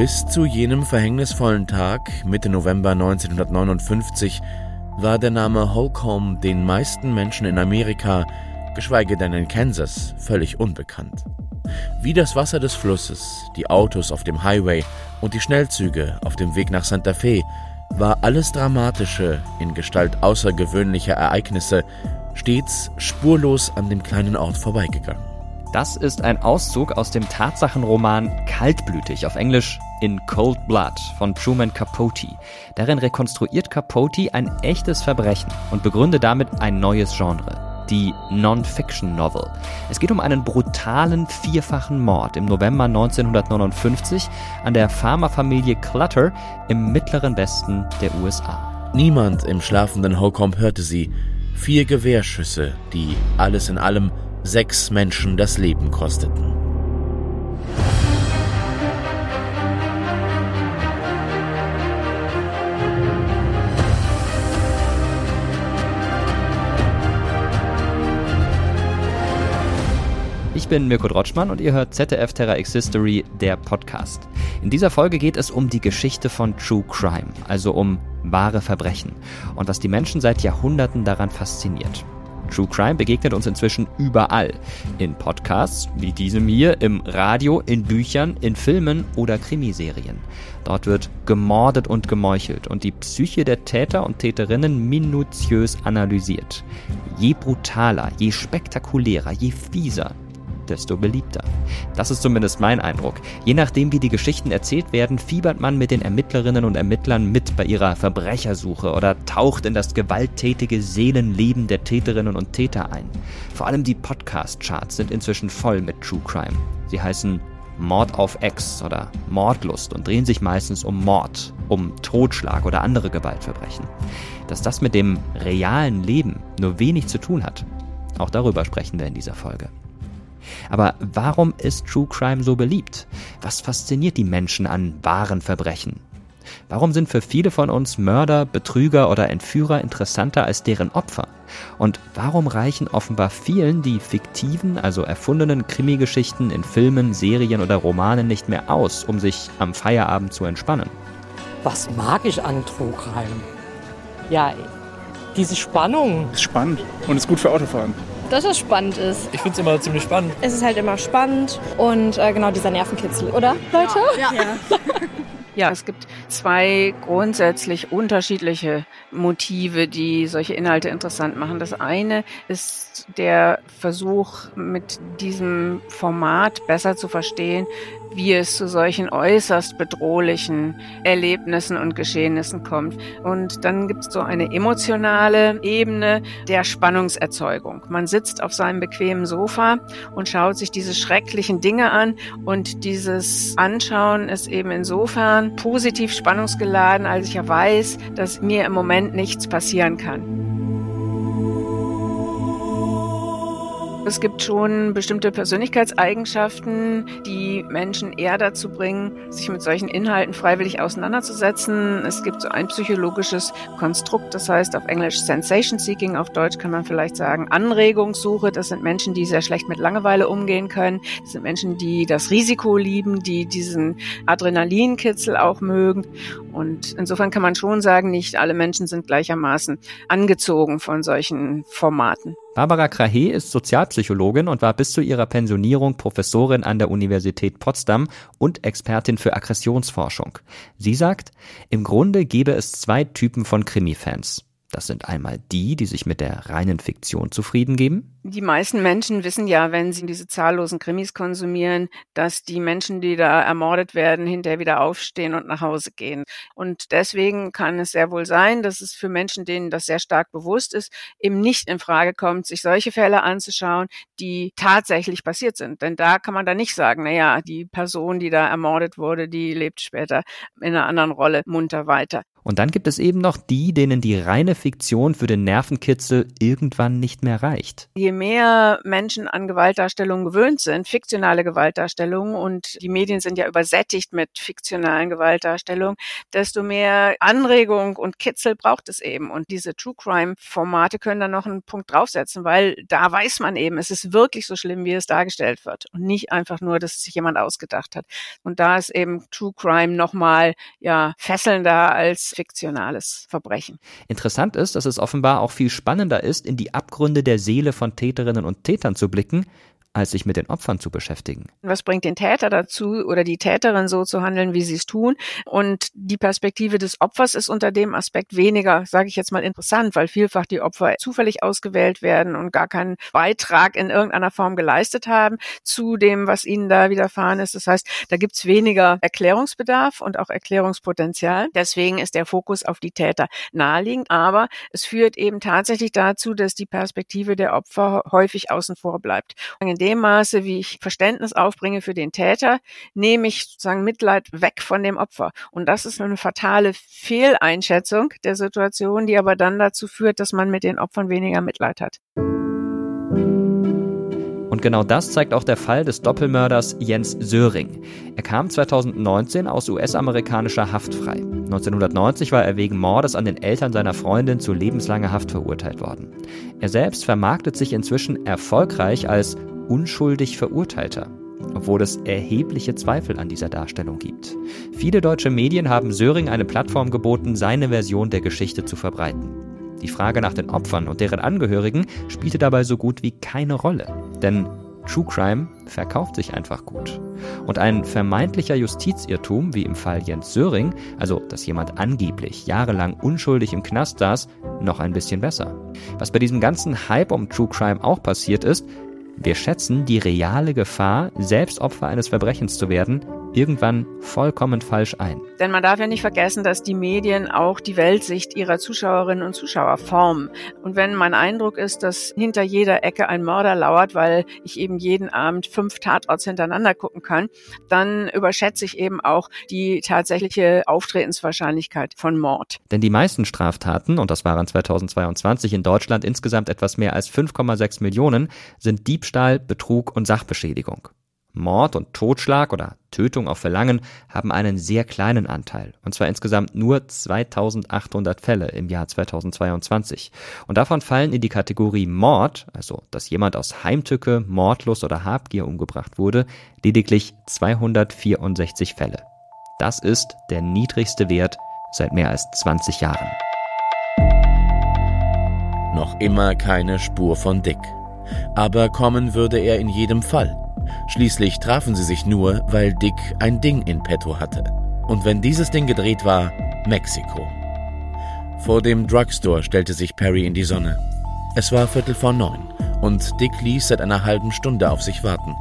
Bis zu jenem verhängnisvollen Tag, Mitte November 1959, war der Name Holcomb den meisten Menschen in Amerika, geschweige denn in Kansas, völlig unbekannt. Wie das Wasser des Flusses, die Autos auf dem Highway und die Schnellzüge auf dem Weg nach Santa Fe war alles Dramatische in Gestalt außergewöhnlicher Ereignisse stets spurlos an dem kleinen Ort vorbeigegangen. Das ist ein Auszug aus dem Tatsachenroman Kaltblütig, auf Englisch In Cold Blood von Truman Capote. Darin rekonstruiert Capote ein echtes Verbrechen und begründet damit ein neues Genre die Non-Fiction-Novel. Es geht um einen brutalen vierfachen Mord im November 1959 an der Pharmafamilie Clutter im mittleren Westen der USA. Niemand im schlafenden Holcomb hörte sie. Vier Gewehrschüsse, die alles in allem sechs Menschen das Leben kosteten. Ich bin Mirko Drotschmann und ihr hört ZDF Terra X History, der Podcast. In dieser Folge geht es um die Geschichte von True Crime, also um wahre Verbrechen und was die Menschen seit Jahrhunderten daran fasziniert. True Crime begegnet uns inzwischen überall. In Podcasts wie diesem hier, im Radio, in Büchern, in Filmen oder Krimiserien. Dort wird gemordet und gemeuchelt und die Psyche der Täter und Täterinnen minutiös analysiert. Je brutaler, je spektakulärer, je fieser, desto beliebter. Das ist zumindest mein Eindruck. Je nachdem, wie die Geschichten erzählt werden, fiebert man mit den Ermittlerinnen und Ermittlern mit bei ihrer Verbrechersuche oder taucht in das gewalttätige Seelenleben der Täterinnen und Täter ein. Vor allem die Podcast-Charts sind inzwischen voll mit True Crime. Sie heißen Mord auf Ex oder Mordlust und drehen sich meistens um Mord, um Totschlag oder andere Gewaltverbrechen. Dass das mit dem realen Leben nur wenig zu tun hat, auch darüber sprechen wir in dieser Folge. Aber warum ist True Crime so beliebt? Was fasziniert die Menschen an wahren Verbrechen? Warum sind für viele von uns Mörder, Betrüger oder Entführer interessanter als deren Opfer? Und warum reichen offenbar vielen die fiktiven, also erfundenen Krimi-Geschichten in Filmen, Serien oder Romanen nicht mehr aus, um sich am Feierabend zu entspannen? Was mag ich an True Crime? Ja, diese Spannung. Ist spannend und ist gut für Autofahren dass es spannend ist. Ich finde es immer ziemlich spannend. Es ist halt immer spannend und äh, genau dieser Nervenkitzel, oder Leute? Ja. ja. ja, es gibt zwei grundsätzlich unterschiedliche Motive, die solche Inhalte interessant machen. Das eine ist der Versuch, mit diesem Format besser zu verstehen, wie es zu solchen äußerst bedrohlichen Erlebnissen und Geschehnissen kommt. Und dann gibt es so eine emotionale Ebene der Spannungserzeugung. Man sitzt auf seinem bequemen Sofa und schaut sich diese schrecklichen Dinge an und dieses Anschauen ist eben insofern positiv spannungsgeladen, als ich ja weiß, dass mir im Moment nichts passieren kann. Es gibt schon bestimmte Persönlichkeitseigenschaften, die Menschen eher dazu bringen, sich mit solchen Inhalten freiwillig auseinanderzusetzen. Es gibt so ein psychologisches Konstrukt, das heißt auf Englisch Sensation Seeking, auf Deutsch kann man vielleicht sagen Anregungssuche. Das sind Menschen, die sehr schlecht mit Langeweile umgehen können. Das sind Menschen, die das Risiko lieben, die diesen Adrenalinkitzel auch mögen. Und insofern kann man schon sagen, nicht alle Menschen sind gleichermaßen angezogen von solchen Formaten. Barbara Krahe ist Sozialpsychologin und war bis zu ihrer Pensionierung Professorin an der Universität Potsdam und Expertin für Aggressionsforschung. Sie sagt, im Grunde gäbe es zwei Typen von Krimi-Fans. Das sind einmal die, die sich mit der reinen Fiktion zufrieden geben. Die meisten Menschen wissen ja, wenn sie diese zahllosen Krimis konsumieren, dass die Menschen, die da ermordet werden, hinterher wieder aufstehen und nach Hause gehen. Und deswegen kann es sehr wohl sein, dass es für Menschen, denen das sehr stark bewusst ist, eben nicht in Frage kommt, sich solche Fälle anzuschauen, die tatsächlich passiert sind. Denn da kann man dann nicht sagen, na ja, die Person, die da ermordet wurde, die lebt später in einer anderen Rolle munter weiter. Und dann gibt es eben noch die, denen die reine Fiktion für den Nervenkitzel irgendwann nicht mehr reicht. Je mehr Menschen an Gewaltdarstellungen gewöhnt sind, fiktionale Gewaltdarstellungen, und die Medien sind ja übersättigt mit fiktionalen Gewaltdarstellungen, desto mehr Anregung und Kitzel braucht es eben. Und diese True Crime Formate können dann noch einen Punkt draufsetzen, weil da weiß man eben, es ist wirklich so schlimm, wie es dargestellt wird. Und nicht einfach nur, dass es sich jemand ausgedacht hat. Und da ist eben True Crime nochmal, ja, fesselnder als fiktionales Verbrechen. Interessant ist, dass es offenbar auch viel spannender ist, in die Abgründe der Seele von Täterinnen und Tätern zu blicken, als sich mit den Opfern zu beschäftigen. Was bringt den Täter dazu oder die Täterin so zu handeln, wie sie es tun? Und die Perspektive des Opfers ist unter dem Aspekt weniger, sage ich jetzt mal, interessant, weil vielfach die Opfer zufällig ausgewählt werden und gar keinen Beitrag in irgendeiner Form geleistet haben zu dem, was ihnen da widerfahren ist. Das heißt, da gibt's weniger Erklärungsbedarf und auch Erklärungspotenzial. Deswegen ist der Fokus auf die Täter naheliegend. Aber es führt eben tatsächlich dazu, dass die Perspektive der Opfer häufig außen vor bleibt. In dem Maße, wie ich Verständnis aufbringe für den Täter, nehme ich sozusagen Mitleid weg von dem Opfer. Und das ist eine fatale Fehleinschätzung der Situation, die aber dann dazu führt, dass man mit den Opfern weniger Mitleid hat. Und genau das zeigt auch der Fall des Doppelmörders Jens Söring. Er kam 2019 aus US-amerikanischer Haft frei. 1990 war er wegen Mordes an den Eltern seiner Freundin zu lebenslanger Haft verurteilt worden. Er selbst vermarktet sich inzwischen erfolgreich als unschuldig Verurteilter, obwohl es erhebliche Zweifel an dieser Darstellung gibt. Viele deutsche Medien haben Söring eine Plattform geboten, seine Version der Geschichte zu verbreiten. Die Frage nach den Opfern und deren Angehörigen spielte dabei so gut wie keine Rolle, denn True Crime verkauft sich einfach gut. Und ein vermeintlicher Justizirrtum, wie im Fall Jens Söring, also dass jemand angeblich jahrelang unschuldig im Knast saß, noch ein bisschen besser. Was bei diesem ganzen Hype um True Crime auch passiert ist, wir schätzen die reale Gefahr, selbst Opfer eines Verbrechens zu werden, irgendwann vollkommen falsch ein. Denn man darf ja nicht vergessen, dass die Medien auch die Weltsicht ihrer Zuschauerinnen und Zuschauer formen. Und wenn mein Eindruck ist, dass hinter jeder Ecke ein Mörder lauert, weil ich eben jeden Abend fünf Tatorts hintereinander gucken kann, dann überschätze ich eben auch die tatsächliche Auftretenswahrscheinlichkeit von Mord. Denn die meisten Straftaten, und das waren 2022 in Deutschland insgesamt etwas mehr als 5,6 Millionen, sind Diebstahl, Betrug und Sachbeschädigung. Mord und Totschlag oder Tötung auf Verlangen haben einen sehr kleinen Anteil, und zwar insgesamt nur 2800 Fälle im Jahr 2022. Und davon fallen in die Kategorie Mord, also dass jemand aus Heimtücke, Mordlust oder Habgier umgebracht wurde, lediglich 264 Fälle. Das ist der niedrigste Wert seit mehr als 20 Jahren. Noch immer keine Spur von Dick. Aber kommen würde er in jedem Fall. Schließlich trafen sie sich nur, weil Dick ein Ding in petto hatte. Und wenn dieses Ding gedreht war, Mexiko. Vor dem Drugstore stellte sich Perry in die Sonne. Es war Viertel vor neun und Dick ließ seit einer halben Stunde auf sich warten.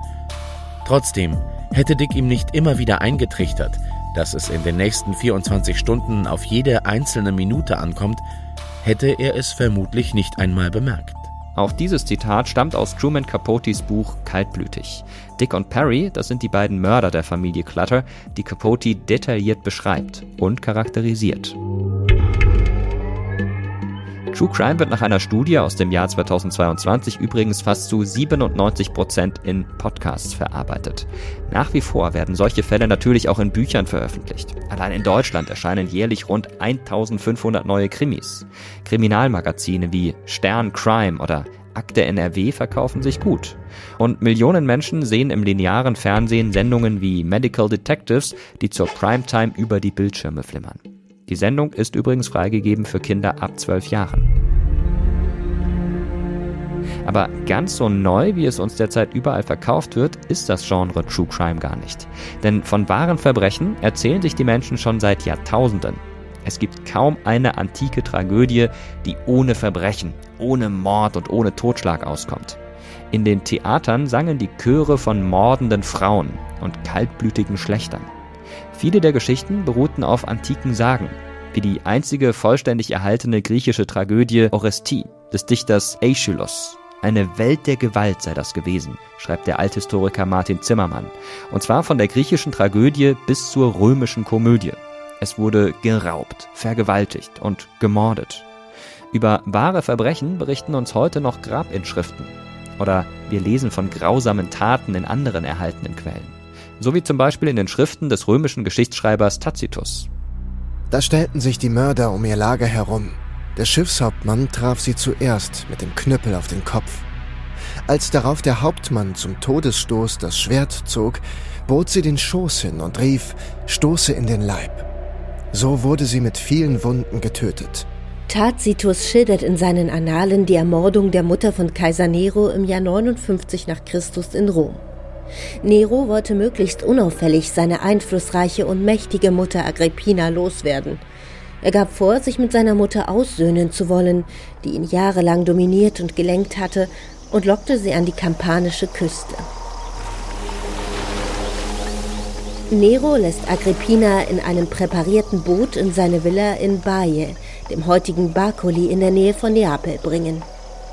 Trotzdem hätte Dick ihm nicht immer wieder eingetrichtert, dass es in den nächsten 24 Stunden auf jede einzelne Minute ankommt, hätte er es vermutlich nicht einmal bemerkt. Auch dieses Zitat stammt aus Truman Capotes Buch Kaltblütig. Dick und Perry, das sind die beiden Mörder der Familie Clutter, die Capote detailliert beschreibt und charakterisiert. True Crime wird nach einer Studie aus dem Jahr 2022 übrigens fast zu 97 Prozent in Podcasts verarbeitet. Nach wie vor werden solche Fälle natürlich auch in Büchern veröffentlicht. Allein in Deutschland erscheinen jährlich rund 1500 neue Krimis. Kriminalmagazine wie Stern Crime oder Akte NRW verkaufen sich gut. Und Millionen Menschen sehen im linearen Fernsehen Sendungen wie Medical Detectives, die zur Primetime über die Bildschirme flimmern. Die Sendung ist übrigens freigegeben für Kinder ab 12 Jahren. Aber ganz so neu, wie es uns derzeit überall verkauft wird, ist das Genre True Crime gar nicht. Denn von wahren Verbrechen erzählen sich die Menschen schon seit Jahrtausenden. Es gibt kaum eine antike Tragödie, die ohne Verbrechen, ohne Mord und ohne Totschlag auskommt. In den Theatern sangen die Chöre von mordenden Frauen und kaltblütigen Schlechtern. Viele der Geschichten beruhten auf antiken Sagen, wie die einzige vollständig erhaltene griechische Tragödie Orestie des Dichters Aeschylus. Eine Welt der Gewalt sei das gewesen, schreibt der Althistoriker Martin Zimmermann. Und zwar von der griechischen Tragödie bis zur römischen Komödie. Es wurde geraubt, vergewaltigt und gemordet. Über wahre Verbrechen berichten uns heute noch Grabinschriften. Oder wir lesen von grausamen Taten in anderen erhaltenen Quellen. So wie zum Beispiel in den Schriften des römischen Geschichtsschreibers Tacitus. Da stellten sich die Mörder um ihr Lager herum. Der Schiffshauptmann traf sie zuerst mit dem Knüppel auf den Kopf. Als darauf der Hauptmann zum Todesstoß das Schwert zog, bot sie den Schoß hin und rief, stoße in den Leib. So wurde sie mit vielen Wunden getötet. Tacitus schildert in seinen Annalen die Ermordung der Mutter von Kaiser Nero im Jahr 59 nach Christus in Rom. Nero wollte möglichst unauffällig seine einflussreiche und mächtige Mutter Agrippina loswerden. Er gab vor, sich mit seiner Mutter aussöhnen zu wollen, die ihn jahrelang dominiert und gelenkt hatte, und lockte sie an die kampanische Küste. Nero lässt Agrippina in einem präparierten Boot in seine Villa in Baie, dem heutigen Bacoli in der Nähe von Neapel, bringen.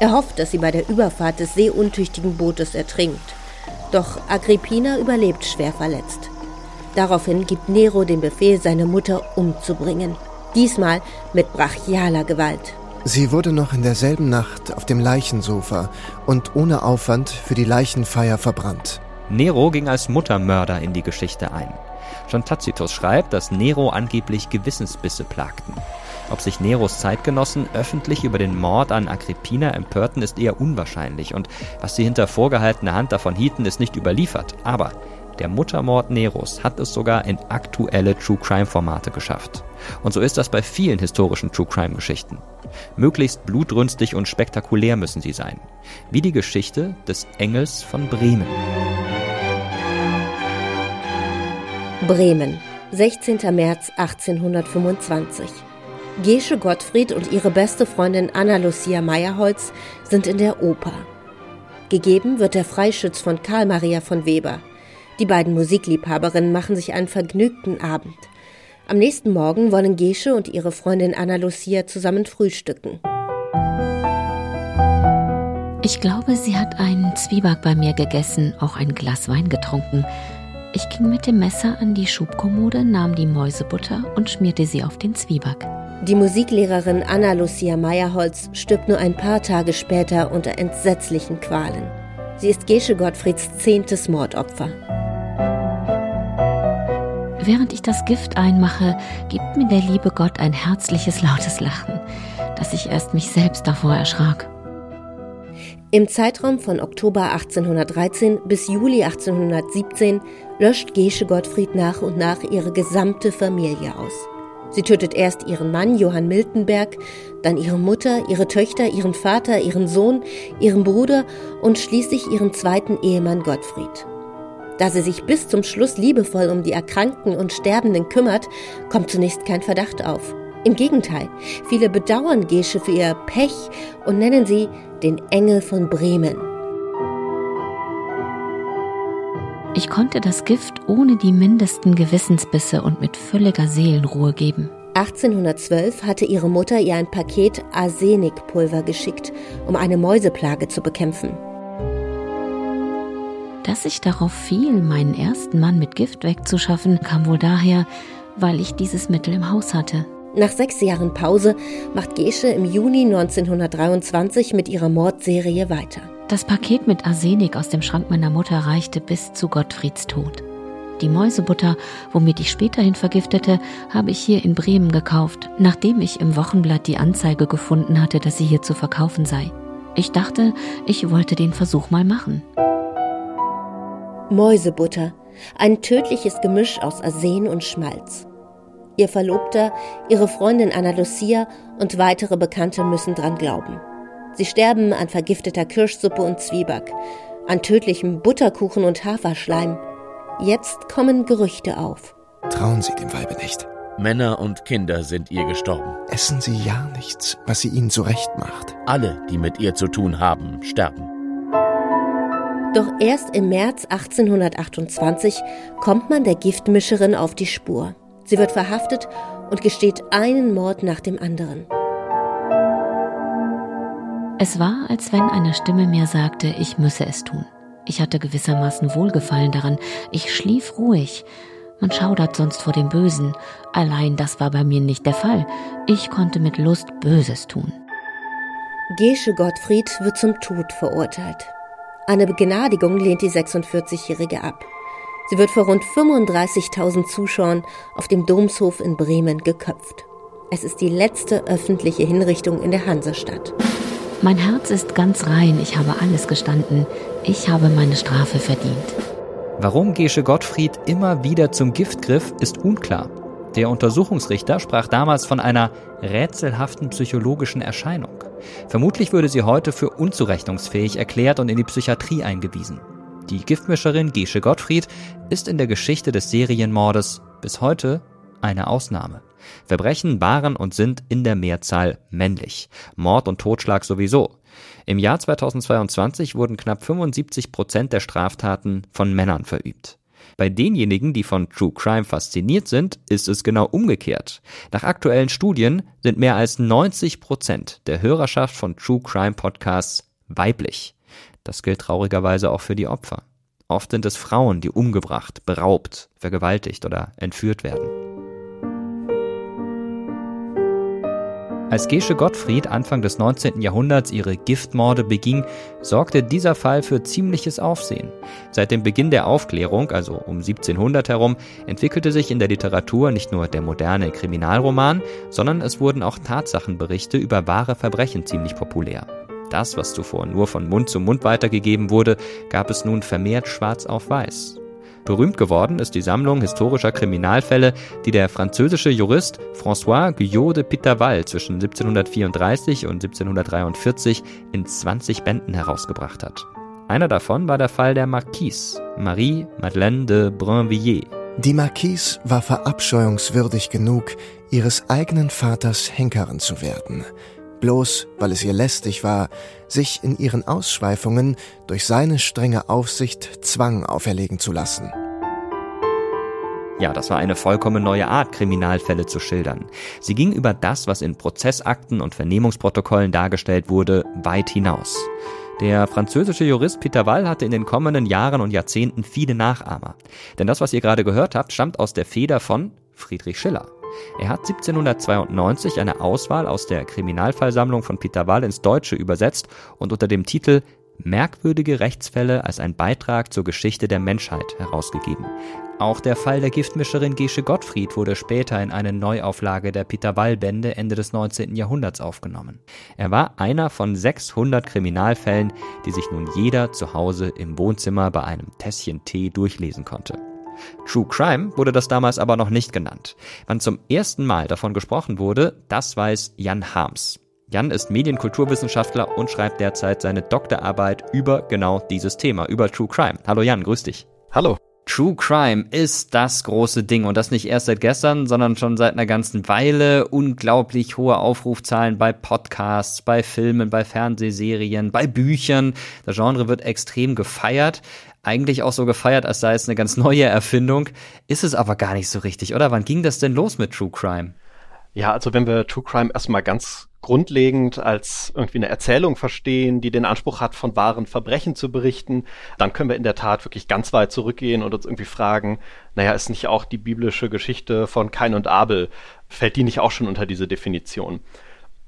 Er hofft, dass sie bei der Überfahrt des seeuntüchtigen Bootes ertrinkt. Doch Agrippina überlebt schwer verletzt. Daraufhin gibt Nero den Befehl, seine Mutter umzubringen. Diesmal mit brachialer Gewalt. Sie wurde noch in derselben Nacht auf dem Leichensofa und ohne Aufwand für die Leichenfeier verbrannt. Nero ging als Muttermörder in die Geschichte ein. Schon Tacitus schreibt, dass Nero angeblich Gewissensbisse plagten. Ob sich Neros Zeitgenossen öffentlich über den Mord an Agrippina empörten, ist eher unwahrscheinlich und was sie hinter vorgehaltener Hand davon hielten, ist nicht überliefert. Aber der Muttermord Neros hat es sogar in aktuelle True Crime Formate geschafft. Und so ist das bei vielen historischen True Crime Geschichten. Möglichst blutrünstig und spektakulär müssen sie sein. Wie die Geschichte des Engels von Bremen. Bremen, 16. März 1825. Gesche Gottfried und ihre beste Freundin Anna-Lucia Meyerholz sind in der Oper. Gegeben wird der Freischütz von Karl Maria von Weber. Die beiden Musikliebhaberinnen machen sich einen vergnügten Abend. Am nächsten Morgen wollen Gesche und ihre Freundin Anna-Lucia zusammen frühstücken. Ich glaube, sie hat einen Zwieback bei mir gegessen, auch ein Glas Wein getrunken. Ich ging mit dem Messer an die Schubkommode, nahm die Mäusebutter und schmierte sie auf den Zwieback. Die Musiklehrerin Anna-Lucia Meyerholz stirbt nur ein paar Tage später unter entsetzlichen Qualen. Sie ist Gesche Gottfrieds zehntes Mordopfer. Während ich das Gift einmache, gibt mir der liebe Gott ein herzliches, lautes Lachen, dass ich erst mich selbst davor erschrak. Im Zeitraum von Oktober 1813 bis Juli 1817 löscht Gesche Gottfried nach und nach ihre gesamte Familie aus. Sie tötet erst ihren Mann Johann Miltenberg, dann ihre Mutter, ihre Töchter, ihren Vater, ihren Sohn, ihren Bruder und schließlich ihren zweiten Ehemann Gottfried. Da sie sich bis zum Schluss liebevoll um die Erkrankten und Sterbenden kümmert, kommt zunächst kein Verdacht auf. Im Gegenteil, viele bedauern Gesche für ihr Pech und nennen sie den Engel von Bremen. Ich konnte das Gift ohne die mindesten Gewissensbisse und mit völliger Seelenruhe geben. 1812 hatte ihre Mutter ihr ein Paket Arsenikpulver geschickt, um eine Mäuseplage zu bekämpfen. Dass ich darauf fiel, meinen ersten Mann mit Gift wegzuschaffen, kam wohl daher, weil ich dieses Mittel im Haus hatte. Nach sechs Jahren Pause macht Gesche im Juni 1923 mit ihrer Mordserie weiter. Das Paket mit Arsenik aus dem Schrank meiner Mutter reichte bis zu Gottfrieds Tod. Die Mäusebutter, womit ich späterhin vergiftete, habe ich hier in Bremen gekauft, nachdem ich im Wochenblatt die Anzeige gefunden hatte, dass sie hier zu verkaufen sei. Ich dachte, ich wollte den Versuch mal machen. Mäusebutter, ein tödliches Gemisch aus Arsen und Schmalz. Ihr Verlobter, ihre Freundin Anna Lucia und weitere Bekannte müssen dran glauben. Sie sterben an vergifteter Kirschsuppe und Zwieback, an tödlichem Butterkuchen und Haferschleim. Jetzt kommen Gerüchte auf. Trauen Sie dem Weibe nicht. Männer und Kinder sind ihr gestorben. Essen Sie ja nichts, was sie Ihnen zurecht macht. Alle, die mit ihr zu tun haben, sterben. Doch erst im März 1828 kommt man der Giftmischerin auf die Spur. Sie wird verhaftet und gesteht einen Mord nach dem anderen. Es war, als wenn eine Stimme mir sagte, ich müsse es tun. Ich hatte gewissermaßen Wohlgefallen daran. Ich schlief ruhig. Man schaudert sonst vor dem Bösen. Allein das war bei mir nicht der Fall. Ich konnte mit Lust Böses tun. Gesche Gottfried wird zum Tod verurteilt. Eine Begnadigung lehnt die 46-Jährige ab. Sie wird vor rund 35.000 Zuschauern auf dem Domshof in Bremen geköpft. Es ist die letzte öffentliche Hinrichtung in der Hansestadt. Mein Herz ist ganz rein, ich habe alles gestanden. Ich habe meine Strafe verdient. Warum Gesche Gottfried immer wieder zum Gift griff, ist unklar. Der Untersuchungsrichter sprach damals von einer rätselhaften psychologischen Erscheinung. Vermutlich würde sie heute für unzurechnungsfähig erklärt und in die Psychiatrie eingewiesen. Die Giftmischerin Gesche Gottfried ist in der Geschichte des Serienmordes bis heute eine Ausnahme. Verbrechen waren und sind in der Mehrzahl männlich. Mord und Totschlag sowieso. Im Jahr 2022 wurden knapp 75 Prozent der Straftaten von Männern verübt. Bei denjenigen, die von True Crime fasziniert sind, ist es genau umgekehrt. Nach aktuellen Studien sind mehr als 90 Prozent der Hörerschaft von True Crime Podcasts weiblich. Das gilt traurigerweise auch für die Opfer. Oft sind es Frauen, die umgebracht, beraubt, vergewaltigt oder entführt werden. Als Gesche Gottfried Anfang des 19. Jahrhunderts ihre Giftmorde beging, sorgte dieser Fall für ziemliches Aufsehen. Seit dem Beginn der Aufklärung, also um 1700 herum, entwickelte sich in der Literatur nicht nur der moderne Kriminalroman, sondern es wurden auch Tatsachenberichte über wahre Verbrechen ziemlich populär. Das, was zuvor nur von Mund zu Mund weitergegeben wurde, gab es nun vermehrt schwarz auf weiß. Berühmt geworden ist die Sammlung historischer Kriminalfälle, die der französische Jurist François Guyot de Pitaval zwischen 1734 und 1743 in 20 Bänden herausgebracht hat. Einer davon war der Fall der Marquise, Marie Madeleine de Brinvilliers. Die Marquise war verabscheuungswürdig genug, ihres eigenen Vaters Henkerin zu werden – bloß weil es ihr lästig war, sich in ihren Ausschweifungen durch seine strenge Aufsicht Zwang auferlegen zu lassen. Ja, das war eine vollkommen neue Art, Kriminalfälle zu schildern. Sie ging über das, was in Prozessakten und Vernehmungsprotokollen dargestellt wurde, weit hinaus. Der französische Jurist Peter Wall hatte in den kommenden Jahren und Jahrzehnten viele Nachahmer. Denn das, was ihr gerade gehört habt, stammt aus der Feder von Friedrich Schiller. Er hat 1792 eine Auswahl aus der Kriminalfallsammlung von Peter Wall ins Deutsche übersetzt und unter dem Titel Merkwürdige Rechtsfälle als ein Beitrag zur Geschichte der Menschheit herausgegeben. Auch der Fall der Giftmischerin Gesche Gottfried wurde später in eine Neuauflage der Peter Wall Bände Ende des 19. Jahrhunderts aufgenommen. Er war einer von 600 Kriminalfällen, die sich nun jeder zu Hause im Wohnzimmer bei einem Tässchen Tee durchlesen konnte. True Crime wurde das damals aber noch nicht genannt. Wann zum ersten Mal davon gesprochen wurde, das weiß Jan Harms. Jan ist Medienkulturwissenschaftler und schreibt derzeit seine Doktorarbeit über genau dieses Thema, über True Crime. Hallo Jan, grüß dich. Hallo. True Crime ist das große Ding und das nicht erst seit gestern, sondern schon seit einer ganzen Weile. Unglaublich hohe Aufrufzahlen bei Podcasts, bei Filmen, bei Fernsehserien, bei Büchern. Das Genre wird extrem gefeiert eigentlich auch so gefeiert, als sei es eine ganz neue Erfindung. Ist es aber gar nicht so richtig, oder? Wann ging das denn los mit True Crime? Ja, also wenn wir True Crime erstmal ganz grundlegend als irgendwie eine Erzählung verstehen, die den Anspruch hat, von wahren Verbrechen zu berichten, dann können wir in der Tat wirklich ganz weit zurückgehen und uns irgendwie fragen, naja, ist nicht auch die biblische Geschichte von Kain und Abel, fällt die nicht auch schon unter diese Definition?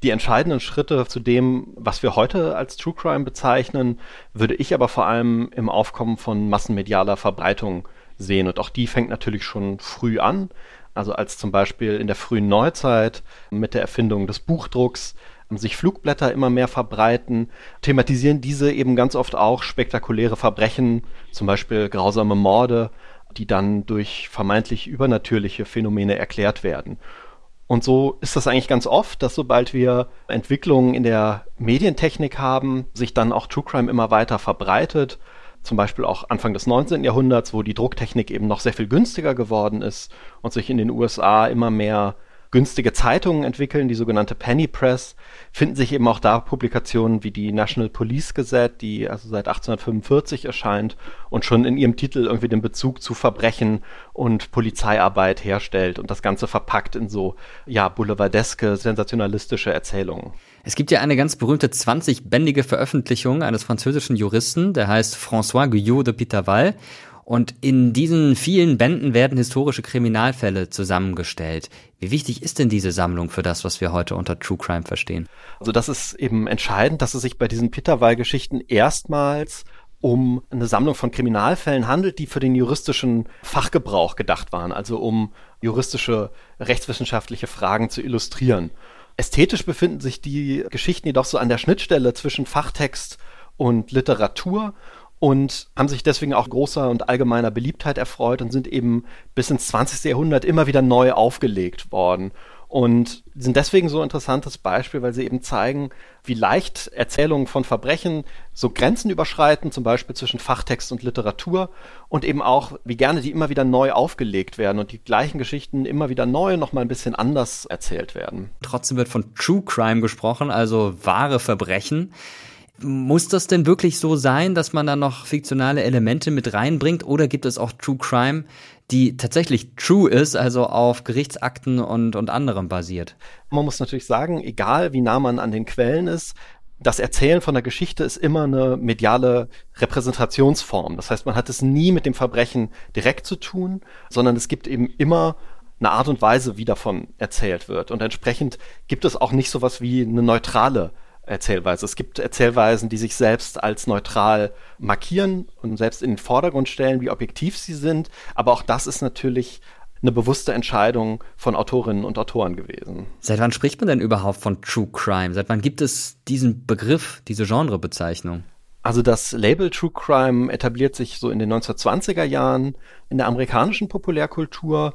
Die entscheidenden Schritte zu dem, was wir heute als True Crime bezeichnen, würde ich aber vor allem im Aufkommen von massenmedialer Verbreitung sehen. Und auch die fängt natürlich schon früh an. Also als zum Beispiel in der frühen Neuzeit mit der Erfindung des Buchdrucks sich Flugblätter immer mehr verbreiten, thematisieren diese eben ganz oft auch spektakuläre Verbrechen, zum Beispiel grausame Morde, die dann durch vermeintlich übernatürliche Phänomene erklärt werden. Und so ist das eigentlich ganz oft, dass sobald wir Entwicklungen in der Medientechnik haben, sich dann auch True Crime immer weiter verbreitet. Zum Beispiel auch Anfang des 19. Jahrhunderts, wo die Drucktechnik eben noch sehr viel günstiger geworden ist und sich in den USA immer mehr günstige Zeitungen entwickeln, die sogenannte Penny Press, finden sich eben auch da Publikationen wie die National Police Gazette, die also seit 1845 erscheint und schon in ihrem Titel irgendwie den Bezug zu Verbrechen und Polizeiarbeit herstellt und das Ganze verpackt in so, ja, boulevardeske, sensationalistische Erzählungen. Es gibt ja eine ganz berühmte 20-bändige Veröffentlichung eines französischen Juristen, der heißt François Guyot de Pitaval Und in diesen vielen Bänden werden historische Kriminalfälle zusammengestellt. Wie wichtig ist denn diese Sammlung für das, was wir heute unter True Crime verstehen? Also das ist eben entscheidend, dass es sich bei diesen Peterwall-Geschichten erstmals um eine Sammlung von Kriminalfällen handelt, die für den juristischen Fachgebrauch gedacht waren, also um juristische, rechtswissenschaftliche Fragen zu illustrieren. Ästhetisch befinden sich die Geschichten jedoch so an der Schnittstelle zwischen Fachtext und Literatur und haben sich deswegen auch großer und allgemeiner Beliebtheit erfreut und sind eben bis ins 20. Jahrhundert immer wieder neu aufgelegt worden. Und sind deswegen so ein interessantes Beispiel, weil sie eben zeigen, wie leicht Erzählungen von Verbrechen so Grenzen überschreiten, zum Beispiel zwischen Fachtext und Literatur und eben auch, wie gerne die immer wieder neu aufgelegt werden und die gleichen Geschichten immer wieder neu noch mal ein bisschen anders erzählt werden. Trotzdem wird von True Crime gesprochen, also wahre Verbrechen. Muss das denn wirklich so sein, dass man da noch fiktionale Elemente mit reinbringt oder gibt es auch True Crime, die tatsächlich true ist, also auf Gerichtsakten und, und anderem basiert? Man muss natürlich sagen, egal wie nah man an den Quellen ist, das Erzählen von der Geschichte ist immer eine mediale Repräsentationsform. Das heißt, man hat es nie mit dem Verbrechen direkt zu tun, sondern es gibt eben immer eine Art und Weise, wie davon erzählt wird. Und entsprechend gibt es auch nicht sowas wie eine neutrale Erzählweise. Es gibt Erzählweisen, die sich selbst als neutral markieren und selbst in den Vordergrund stellen, wie objektiv sie sind. Aber auch das ist natürlich eine bewusste Entscheidung von Autorinnen und Autoren gewesen. Seit wann spricht man denn überhaupt von True Crime? Seit wann gibt es diesen Begriff, diese Genrebezeichnung? Also das Label True Crime etabliert sich so in den 1920er Jahren in der amerikanischen Populärkultur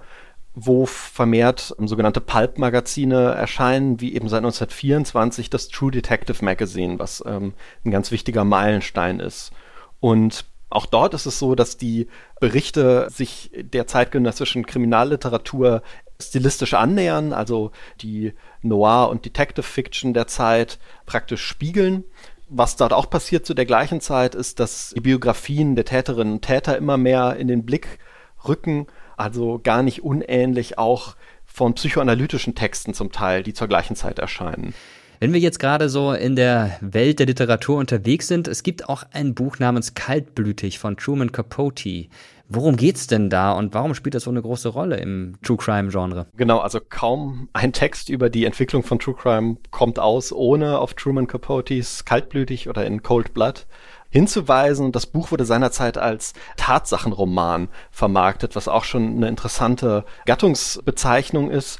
wo vermehrt sogenannte Pulp-Magazine erscheinen, wie eben seit 1924 das True Detective Magazine, was ähm, ein ganz wichtiger Meilenstein ist. Und auch dort ist es so, dass die Berichte sich der zeitgenössischen Kriminalliteratur stilistisch annähern, also die Noir- und Detective Fiction der Zeit praktisch spiegeln. Was dort auch passiert zu der gleichen Zeit ist, dass die Biografien der Täterinnen und Täter immer mehr in den Blick rücken also gar nicht unähnlich auch von psychoanalytischen Texten zum Teil, die zur gleichen Zeit erscheinen. Wenn wir jetzt gerade so in der Welt der Literatur unterwegs sind, es gibt auch ein Buch namens Kaltblütig von Truman Capote. Worum geht's denn da und warum spielt das so eine große Rolle im True Crime Genre? Genau, also kaum ein Text über die Entwicklung von True Crime kommt aus, ohne auf Truman Capotes Kaltblütig oder in Cold Blood hinzuweisen. Das Buch wurde seinerzeit als Tatsachenroman vermarktet, was auch schon eine interessante Gattungsbezeichnung ist.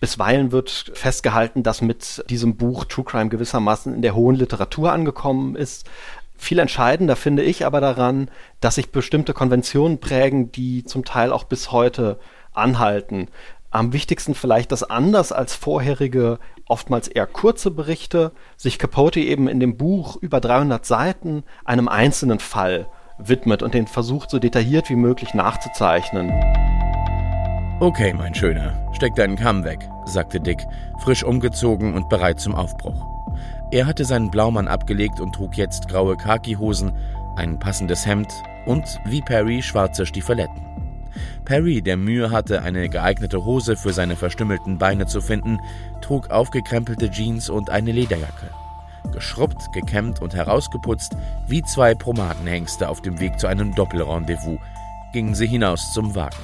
Bisweilen wird festgehalten, dass mit diesem Buch True Crime gewissermaßen in der hohen Literatur angekommen ist. Viel entscheidender finde ich aber daran, dass sich bestimmte Konventionen prägen, die zum Teil auch bis heute anhalten. Am wichtigsten vielleicht, dass anders als vorherige oftmals eher kurze Berichte, sich Capote eben in dem Buch über 300 Seiten einem einzelnen Fall widmet und den versucht so detailliert wie möglich nachzuzeichnen. Okay, mein Schöner, steck deinen Kamm weg, sagte Dick, frisch umgezogen und bereit zum Aufbruch. Er hatte seinen Blaumann abgelegt und trug jetzt graue Khakihosen, ein passendes Hemd und, wie Perry, schwarze Stiefeletten. Perry, der Mühe hatte, eine geeignete Hose für seine verstümmelten Beine zu finden, trug aufgekrempelte Jeans und eine Lederjacke. Geschrubbt, gekämmt und herausgeputzt, wie zwei Promadenhengste auf dem Weg zu einem Doppelrendezvous, gingen sie hinaus zum Wagen.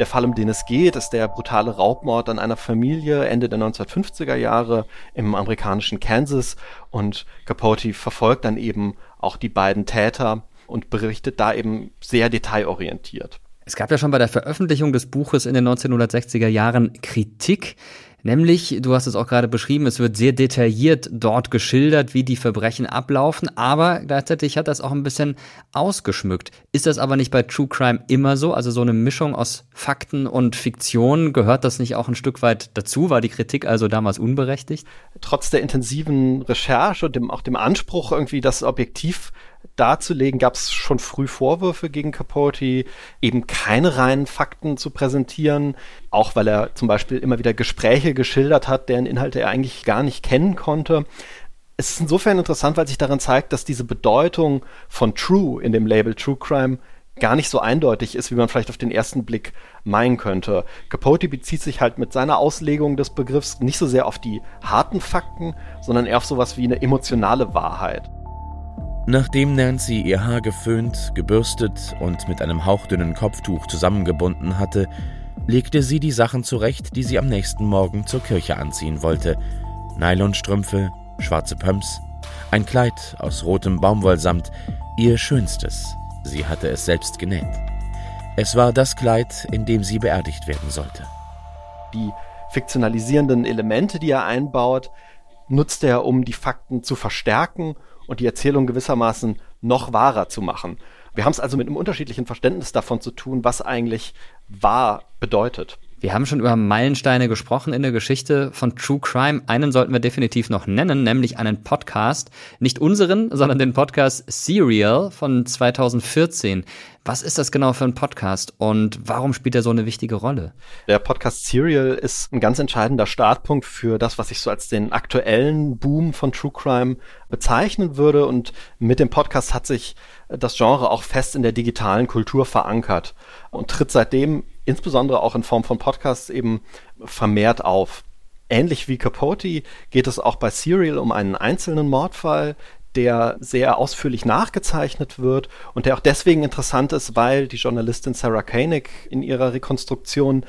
Der Fall, um den es geht, ist der brutale Raubmord an einer Familie Ende der 1950er Jahre im amerikanischen Kansas und Capote verfolgt dann eben auch die beiden Täter und berichtet da eben sehr detailorientiert. Es gab ja schon bei der Veröffentlichung des Buches in den 1960er Jahren Kritik, nämlich, du hast es auch gerade beschrieben, es wird sehr detailliert dort geschildert, wie die Verbrechen ablaufen, aber gleichzeitig hat das auch ein bisschen ausgeschmückt. Ist das aber nicht bei True Crime immer so? Also so eine Mischung aus Fakten und Fiktion, gehört das nicht auch ein Stück weit dazu? War die Kritik also damals unberechtigt? Trotz der intensiven Recherche und dem, auch dem Anspruch, irgendwie das objektiv darzulegen, gab es schon früh Vorwürfe gegen Capote, eben keine reinen Fakten zu präsentieren, auch weil er zum Beispiel immer wieder Gespräche geschildert hat, deren Inhalte er eigentlich gar nicht kennen konnte. Es ist insofern interessant, weil sich darin zeigt, dass diese Bedeutung von True in dem Label True Crime gar nicht so eindeutig ist, wie man vielleicht auf den ersten Blick meinen könnte. Capote bezieht sich halt mit seiner Auslegung des Begriffs nicht so sehr auf die harten Fakten, sondern eher auf sowas wie eine emotionale Wahrheit. Nachdem Nancy ihr Haar geföhnt, gebürstet und mit einem hauchdünnen Kopftuch zusammengebunden hatte, legte sie die Sachen zurecht, die sie am nächsten Morgen zur Kirche anziehen wollte. Nylonstrümpfe, schwarze Pumps, ein Kleid aus rotem Baumwollsamt, ihr schönstes. Sie hatte es selbst genäht. Es war das Kleid, in dem sie beerdigt werden sollte. Die fiktionalisierenden Elemente, die er einbaut, nutzt er, um die Fakten zu verstärken und die Erzählung gewissermaßen noch wahrer zu machen. Wir haben es also mit einem unterschiedlichen Verständnis davon zu tun, was eigentlich wahr bedeutet. Wir haben schon über Meilensteine gesprochen in der Geschichte von True Crime. Einen sollten wir definitiv noch nennen, nämlich einen Podcast. Nicht unseren, sondern den Podcast Serial von 2014. Was ist das genau für ein Podcast und warum spielt er so eine wichtige Rolle? Der Podcast Serial ist ein ganz entscheidender Startpunkt für das, was ich so als den aktuellen Boom von True Crime bezeichnen würde. Und mit dem Podcast hat sich das Genre auch fest in der digitalen Kultur verankert und tritt seitdem insbesondere auch in Form von Podcasts eben vermehrt auf. Ähnlich wie Capote geht es auch bei Serial um einen einzelnen Mordfall, der sehr ausführlich nachgezeichnet wird und der auch deswegen interessant ist, weil die Journalistin Sarah Koenig in ihrer Rekonstruktion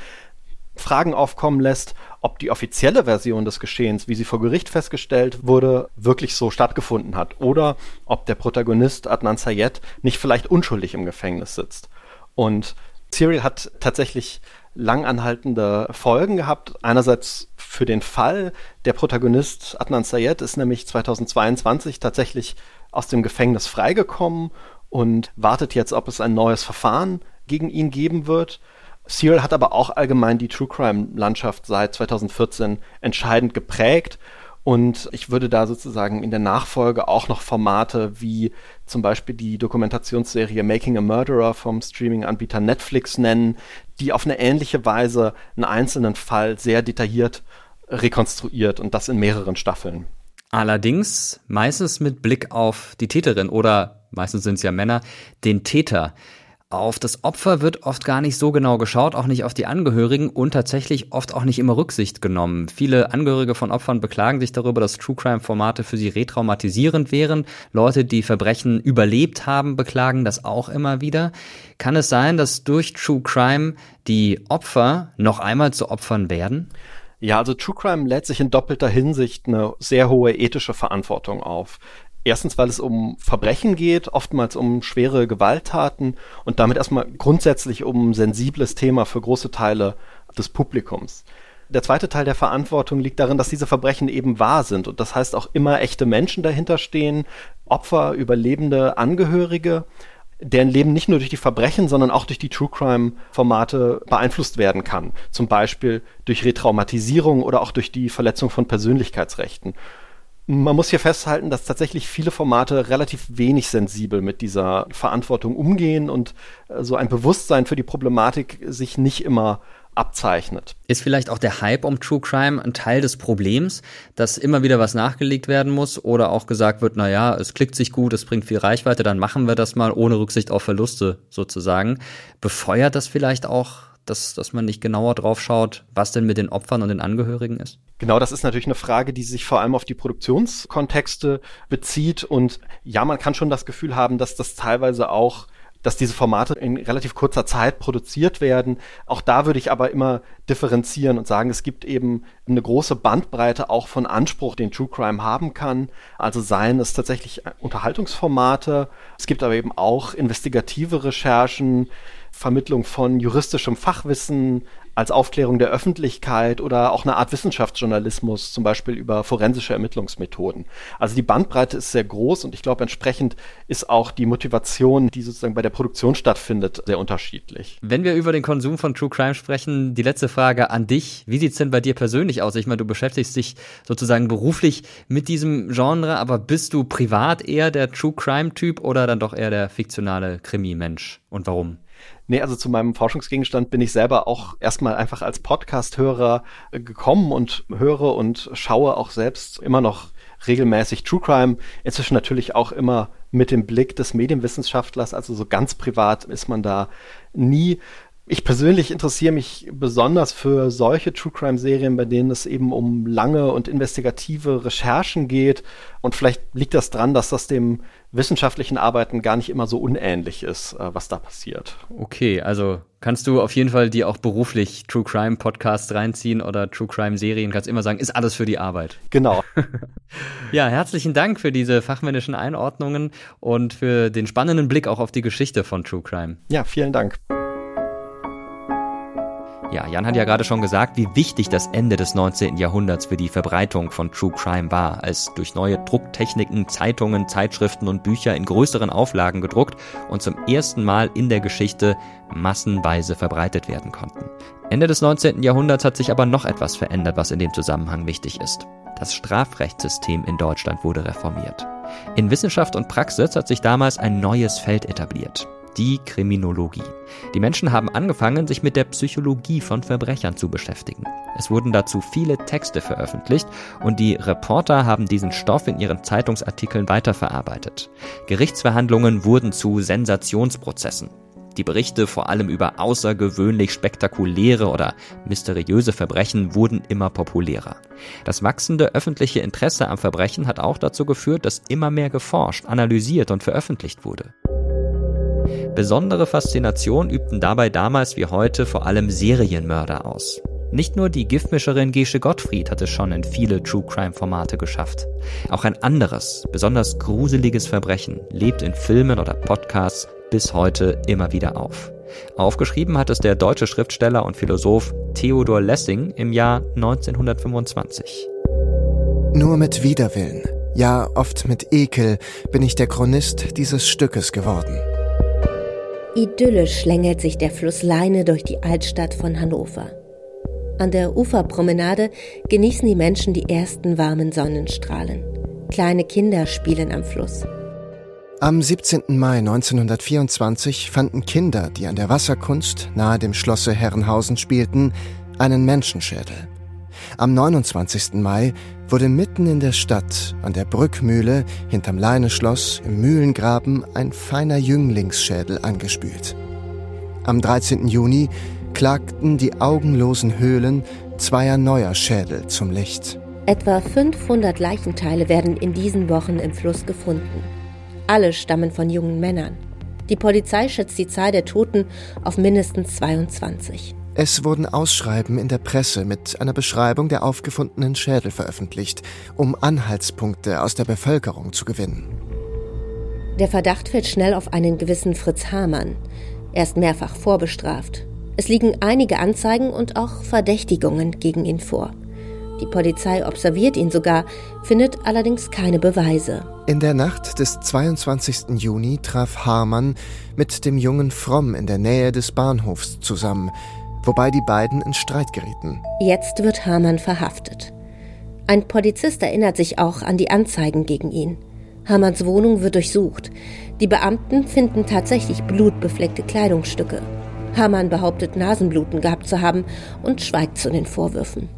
Fragen aufkommen lässt, ob die offizielle Version des Geschehens, wie sie vor Gericht festgestellt wurde, wirklich so stattgefunden hat oder ob der Protagonist Adnan Sayed nicht vielleicht unschuldig im Gefängnis sitzt. Und Serial hat tatsächlich langanhaltende Folgen gehabt. Einerseits für den Fall, der Protagonist Adnan Sayed ist nämlich 2022 tatsächlich aus dem Gefängnis freigekommen und wartet jetzt, ob es ein neues Verfahren gegen ihn geben wird. Serial hat aber auch allgemein die True Crime Landschaft seit 2014 entscheidend geprägt und ich würde da sozusagen in der Nachfolge auch noch Formate wie zum Beispiel die Dokumentationsserie Making a Murderer vom Streaming-Anbieter Netflix nennen, die auf eine ähnliche Weise einen einzelnen Fall sehr detailliert rekonstruiert und das in mehreren Staffeln. Allerdings meistens mit Blick auf die Täterin oder meistens sind es ja Männer, den Täter. Auf das Opfer wird oft gar nicht so genau geschaut, auch nicht auf die Angehörigen und tatsächlich oft auch nicht immer Rücksicht genommen. Viele Angehörige von Opfern beklagen sich darüber, dass True Crime Formate für sie retraumatisierend wären. Leute, die Verbrechen überlebt haben, beklagen das auch immer wieder. Kann es sein, dass durch True Crime die Opfer noch einmal zu Opfern werden? Ja, also True Crime lädt sich in doppelter Hinsicht eine sehr hohe ethische Verantwortung auf. Erstens, weil es um Verbrechen geht, oftmals um schwere Gewalttaten und damit erstmal grundsätzlich um ein sensibles Thema für große Teile des Publikums. Der zweite Teil der Verantwortung liegt darin, dass diese Verbrechen eben wahr sind und das heißt auch immer echte Menschen dahinter stehen, Opfer, Überlebende, Angehörige, deren Leben nicht nur durch die Verbrechen, sondern auch durch die True Crime Formate beeinflusst werden kann. Zum Beispiel durch Retraumatisierung oder auch durch die Verletzung von Persönlichkeitsrechten. Man muss hier festhalten, dass tatsächlich viele Formate relativ wenig sensibel mit dieser Verantwortung umgehen und äh, so ein Bewusstsein für die Problematik sich nicht immer abzeichnet. Ist vielleicht auch der Hype um True Crime ein Teil des Problems, dass immer wieder was nachgelegt werden muss oder auch gesagt wird, na ja, es klickt sich gut, es bringt viel Reichweite, dann machen wir das mal ohne Rücksicht auf Verluste sozusagen. Befeuert das vielleicht auch dass, dass man nicht genauer drauf schaut, was denn mit den Opfern und den Angehörigen ist? Genau, das ist natürlich eine Frage, die sich vor allem auf die Produktionskontexte bezieht. Und ja, man kann schon das Gefühl haben, dass das teilweise auch dass diese Formate in relativ kurzer Zeit produziert werden. Auch da würde ich aber immer differenzieren und sagen, es gibt eben eine große Bandbreite auch von Anspruch, den True Crime haben kann. Also seien es tatsächlich Unterhaltungsformate. Es gibt aber eben auch investigative Recherchen, Vermittlung von juristischem Fachwissen, als Aufklärung der Öffentlichkeit oder auch eine Art Wissenschaftsjournalismus, zum Beispiel über forensische Ermittlungsmethoden. Also die Bandbreite ist sehr groß und ich glaube, entsprechend ist auch die Motivation, die sozusagen bei der Produktion stattfindet, sehr unterschiedlich. Wenn wir über den Konsum von True Crime sprechen, die letzte Frage an dich. Wie sieht's denn bei dir persönlich aus? Ich meine, du beschäftigst dich sozusagen beruflich mit diesem Genre, aber bist du privat eher der True Crime-Typ oder dann doch eher der fiktionale Krimi-Mensch? Und warum? Nee, also zu meinem Forschungsgegenstand bin ich selber auch erstmal einfach als Podcast-Hörer äh, gekommen und höre und schaue auch selbst immer noch regelmäßig True Crime. Inzwischen natürlich auch immer mit dem Blick des Medienwissenschaftlers, also so ganz privat ist man da nie. Ich persönlich interessiere mich besonders für solche True Crime Serien, bei denen es eben um lange und investigative Recherchen geht. Und vielleicht liegt das dran, dass das dem wissenschaftlichen Arbeiten gar nicht immer so unähnlich ist, äh, was da passiert. Okay, also kannst du auf jeden Fall dir auch beruflich True Crime Podcasts reinziehen oder True Crime Serien, kannst immer sagen, ist alles für die Arbeit. Genau. ja, herzlichen Dank für diese fachmännischen Einordnungen und für den spannenden Blick auch auf die Geschichte von True Crime. Ja, vielen Dank. Ja, Jan hat ja gerade schon gesagt, wie wichtig das Ende des 19. Jahrhunderts für die Verbreitung von True Crime war, als durch neue Drucktechniken Zeitungen, Zeitschriften und Bücher in größeren Auflagen gedruckt und zum ersten Mal in der Geschichte massenweise verbreitet werden konnten. Ende des 19. Jahrhunderts hat sich aber noch etwas verändert, was in dem Zusammenhang wichtig ist. Das Strafrechtssystem in Deutschland wurde reformiert. In Wissenschaft und Praxis hat sich damals ein neues Feld etabliert die Kriminologie. Die Menschen haben angefangen, sich mit der Psychologie von Verbrechern zu beschäftigen. Es wurden dazu viele Texte veröffentlicht und die Reporter haben diesen Stoff in ihren Zeitungsartikeln weiterverarbeitet. Gerichtsverhandlungen wurden zu Sensationsprozessen. Die Berichte vor allem über außergewöhnlich spektakuläre oder mysteriöse Verbrechen wurden immer populärer. Das wachsende öffentliche Interesse am Verbrechen hat auch dazu geführt, dass immer mehr geforscht, analysiert und veröffentlicht wurde. Besondere Faszination übten dabei damals wie heute vor allem Serienmörder aus. Nicht nur die Giftmischerin Gesche Gottfried hat es schon in viele True Crime Formate geschafft. Auch ein anderes, besonders gruseliges Verbrechen lebt in Filmen oder Podcasts bis heute immer wieder auf. Aufgeschrieben hat es der deutsche Schriftsteller und Philosoph Theodor Lessing im Jahr 1925. Nur mit Widerwillen, ja oft mit Ekel, bin ich der Chronist dieses Stückes geworden. Idyllisch schlängelt sich der Fluss Leine durch die Altstadt von Hannover. An der Uferpromenade genießen die Menschen die ersten warmen Sonnenstrahlen. Kleine Kinder spielen am Fluss. Am 17. Mai 1924 fanden Kinder, die an der Wasserkunst nahe dem Schlosse Herrenhausen spielten, einen Menschenschädel. Am 29. Mai wurde mitten in der Stadt an der Brückmühle hinterm Leineschloss im Mühlengraben ein feiner Jünglingsschädel angespült. Am 13. Juni klagten die augenlosen Höhlen zweier neuer Schädel zum Licht. Etwa 500 Leichenteile werden in diesen Wochen im Fluss gefunden. Alle stammen von jungen Männern. Die Polizei schätzt die Zahl der Toten auf mindestens 22. Es wurden Ausschreiben in der Presse mit einer Beschreibung der aufgefundenen Schädel veröffentlicht, um Anhaltspunkte aus der Bevölkerung zu gewinnen. Der Verdacht fällt schnell auf einen gewissen Fritz Hamann. Er ist mehrfach vorbestraft. Es liegen einige Anzeigen und auch Verdächtigungen gegen ihn vor. Die Polizei observiert ihn sogar, findet allerdings keine Beweise. In der Nacht des 22. Juni traf Hamann mit dem jungen Fromm in der Nähe des Bahnhofs zusammen, wobei die beiden in Streit gerieten. Jetzt wird Hamann verhaftet. Ein Polizist erinnert sich auch an die Anzeigen gegen ihn. Hamanns Wohnung wird durchsucht. Die Beamten finden tatsächlich blutbefleckte Kleidungsstücke. Hamann behauptet, Nasenbluten gehabt zu haben und schweigt zu den Vorwürfen.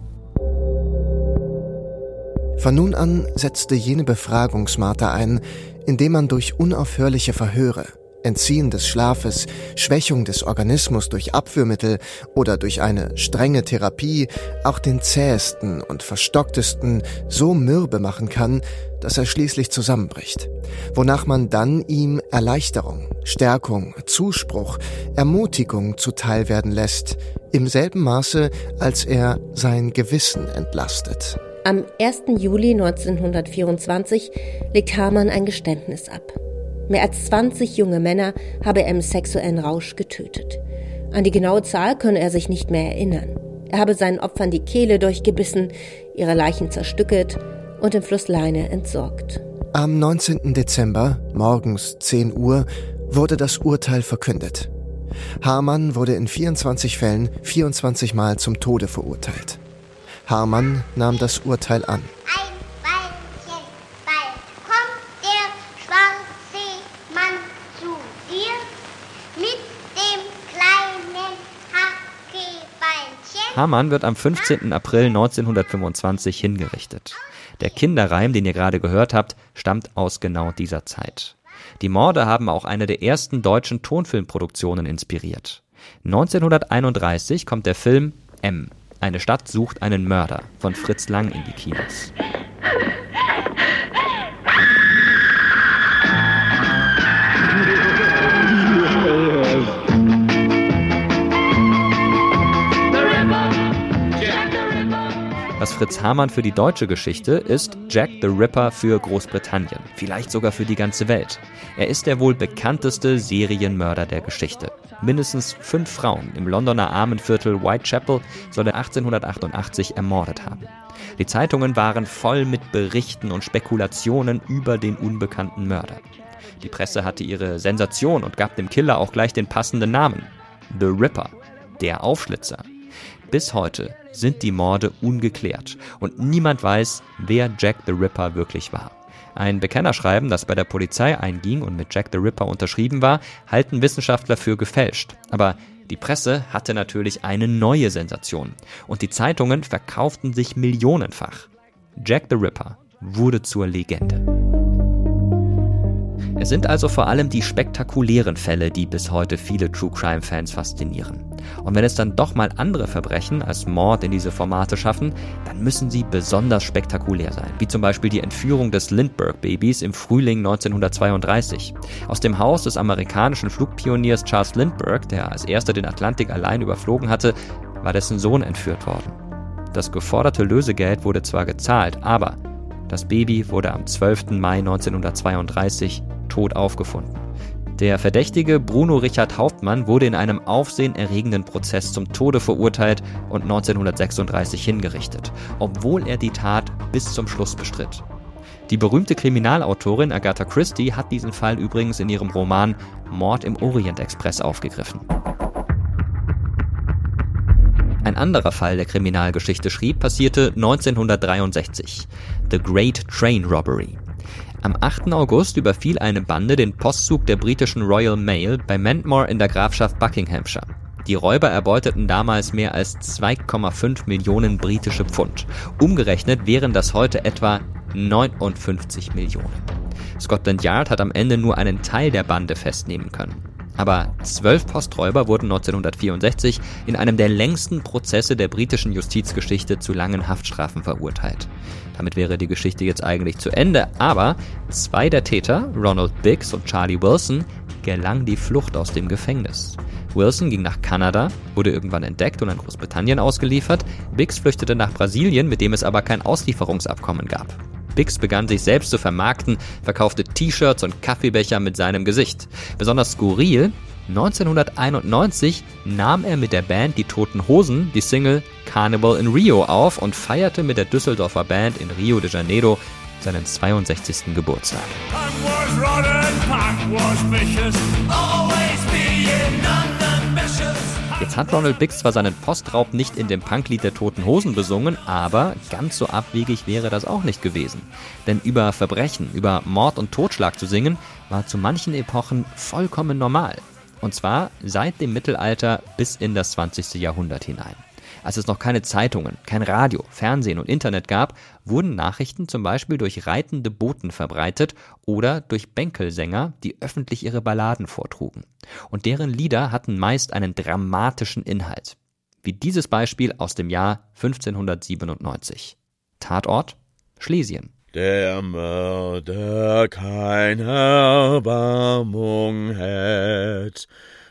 Von nun an setzte jene Befragungsmarter ein, indem man durch unaufhörliche Verhöre, Entziehen des Schlafes, Schwächung des Organismus durch Abführmittel oder durch eine strenge Therapie auch den zähesten und verstocktesten so mürbe machen kann, dass er schließlich zusammenbricht, wonach man dann ihm Erleichterung, Stärkung, Zuspruch, Ermutigung zuteil werden lässt, im selben Maße, als er sein Gewissen entlastet. Am 1. Juli 1924 legt Hamann ein Geständnis ab. Mehr als 20 junge Männer habe er im sexuellen Rausch getötet. An die genaue Zahl könne er sich nicht mehr erinnern. Er habe seinen Opfern die Kehle durchgebissen, ihre Leichen zerstückelt und im Fluss Leine entsorgt. Am 19. Dezember, morgens 10 Uhr, wurde das Urteil verkündet. Hamann wurde in 24 Fällen 24 Mal zum Tode verurteilt. Hamann nahm das Urteil an. Hamann wird am 15. April 1925 hingerichtet. Der Kinderreim, den ihr gerade gehört habt, stammt aus genau dieser Zeit. Die Morde haben auch eine der ersten deutschen Tonfilmproduktionen inspiriert. 1931 kommt der Film M. Eine Stadt sucht einen Mörder von Fritz Lang in die Kinos. Was Fritz Hamann für die deutsche Geschichte ist Jack the Ripper für Großbritannien, vielleicht sogar für die ganze Welt. Er ist der wohl bekannteste Serienmörder der Geschichte. Mindestens fünf Frauen im Londoner Armenviertel Whitechapel soll er 1888 ermordet haben. Die Zeitungen waren voll mit Berichten und Spekulationen über den unbekannten Mörder. Die Presse hatte ihre Sensation und gab dem Killer auch gleich den passenden Namen. The Ripper, der Aufschlitzer. Bis heute sind die Morde ungeklärt und niemand weiß, wer Jack the Ripper wirklich war. Ein Bekennerschreiben, das bei der Polizei einging und mit Jack the Ripper unterschrieben war, halten Wissenschaftler für gefälscht. Aber die Presse hatte natürlich eine neue Sensation und die Zeitungen verkauften sich millionenfach. Jack the Ripper wurde zur Legende. Es sind also vor allem die spektakulären Fälle, die bis heute viele True Crime Fans faszinieren. Und wenn es dann doch mal andere Verbrechen als Mord in diese Formate schaffen, dann müssen sie besonders spektakulär sein. Wie zum Beispiel die Entführung des Lindbergh-Babys im Frühling 1932. Aus dem Haus des amerikanischen Flugpioniers Charles Lindbergh, der als erster den Atlantik allein überflogen hatte, war dessen Sohn entführt worden. Das geforderte Lösegeld wurde zwar gezahlt, aber das Baby wurde am 12. Mai 1932 tot aufgefunden. Der Verdächtige Bruno Richard Hauptmann wurde in einem aufsehenerregenden Prozess zum Tode verurteilt und 1936 hingerichtet, obwohl er die Tat bis zum Schluss bestritt. Die berühmte Kriminalautorin Agatha Christie hat diesen Fall übrigens in ihrem Roman Mord im Orient Express aufgegriffen. Ein anderer Fall der Kriminalgeschichte schrieb, passierte 1963. The Great Train Robbery. Am 8. August überfiel eine Bande den Postzug der britischen Royal Mail bei Mentmore in der Grafschaft Buckinghamshire. Die Räuber erbeuteten damals mehr als 2,5 Millionen britische Pfund. Umgerechnet wären das heute etwa 59 Millionen. Scotland Yard hat am Ende nur einen Teil der Bande festnehmen können. Aber zwölf Posträuber wurden 1964 in einem der längsten Prozesse der britischen Justizgeschichte zu langen Haftstrafen verurteilt. Damit wäre die Geschichte jetzt eigentlich zu Ende, aber zwei der Täter, Ronald Biggs und Charlie Wilson, gelang die Flucht aus dem Gefängnis. Wilson ging nach Kanada, wurde irgendwann entdeckt und an Großbritannien ausgeliefert. Biggs flüchtete nach Brasilien, mit dem es aber kein Auslieferungsabkommen gab. Bix begann sich selbst zu vermarkten, verkaufte T-Shirts und Kaffeebecher mit seinem Gesicht. Besonders skurril, 1991 nahm er mit der Band Die Toten Hosen die Single Carnival in Rio auf und feierte mit der Düsseldorfer Band in Rio de Janeiro seinen 62. Geburtstag. Jetzt hat Ronald Biggs zwar seinen Postraub nicht in dem Punklied der Toten Hosen besungen, aber ganz so abwegig wäre das auch nicht gewesen. Denn über Verbrechen, über Mord und Totschlag zu singen, war zu manchen Epochen vollkommen normal. Und zwar seit dem Mittelalter bis in das 20. Jahrhundert hinein. Als es noch keine Zeitungen, kein Radio, Fernsehen und Internet gab, wurden Nachrichten zum Beispiel durch reitende Boten verbreitet oder durch Bänkelsänger, die öffentlich ihre Balladen vortrugen. Und deren Lieder hatten meist einen dramatischen Inhalt. Wie dieses Beispiel aus dem Jahr 1597. Tatort Schlesien. Der Mörder kein Erbarmung hätt,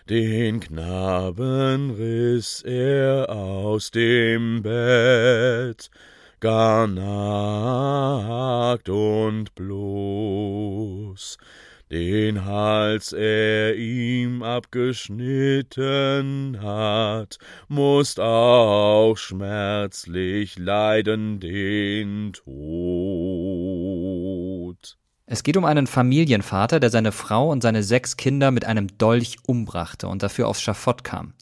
den Knaben riss er aus dem Bett, gar nackt und bloß, den Hals er ihm abgeschnitten hat, musst auch schmerzlich leiden den Tod. Es geht um einen Familienvater, der seine Frau und seine sechs Kinder mit einem Dolch umbrachte und dafür aufs Schafott kam.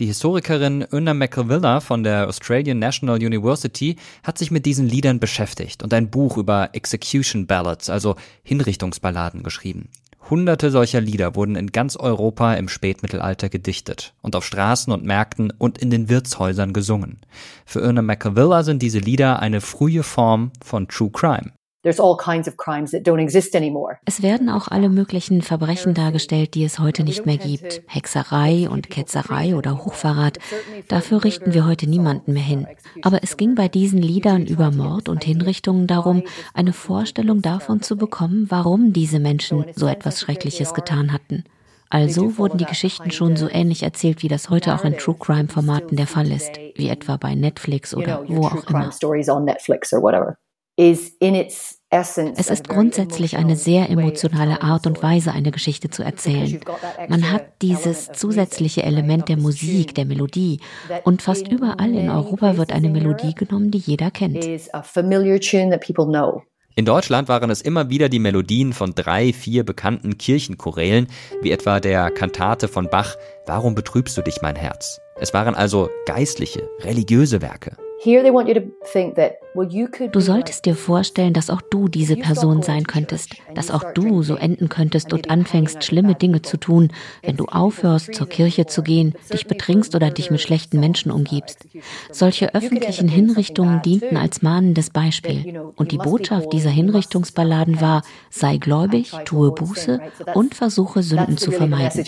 Die Historikerin Una McIlvilla von der Australian National University hat sich mit diesen Liedern beschäftigt und ein Buch über Execution Ballads, also Hinrichtungsballaden, geschrieben. Hunderte solcher Lieder wurden in ganz Europa im Spätmittelalter gedichtet und auf Straßen und Märkten und in den Wirtshäusern gesungen. Für Una McIlvilla sind diese Lieder eine frühe Form von True Crime. Es werden auch alle möglichen Verbrechen dargestellt, die es heute nicht mehr gibt. Hexerei und Ketzerei oder Hochverrat. Dafür richten wir heute niemanden mehr hin. Aber es ging bei diesen Liedern über Mord und Hinrichtungen darum, eine Vorstellung davon zu bekommen, warum diese Menschen so etwas Schreckliches getan hatten. Also wurden die Geschichten schon so ähnlich erzählt, wie das heute auch in True Crime Formaten der Fall ist, wie etwa bei Netflix oder wo auch immer. Es ist grundsätzlich eine sehr emotionale Art und Weise, eine Geschichte zu erzählen. Man hat dieses zusätzliche Element der Musik, der Melodie. Und fast überall in Europa wird eine Melodie genommen, die jeder kennt. In Deutschland waren es immer wieder die Melodien von drei, vier bekannten Kirchenchorälen, wie etwa der Kantate von Bach Warum betrübst du dich, mein Herz? Es waren also geistliche, religiöse Werke. Du solltest dir vorstellen, dass auch du diese Person sein könntest, dass auch du so enden könntest und anfängst, schlimme Dinge zu tun, wenn du aufhörst, zur Kirche zu gehen, dich betrinkst oder dich mit schlechten Menschen umgibst. Solche öffentlichen Hinrichtungen dienten als mahnendes Beispiel. Und die Botschaft dieser Hinrichtungsballaden war, sei gläubig, tue Buße und versuche Sünden zu vermeiden.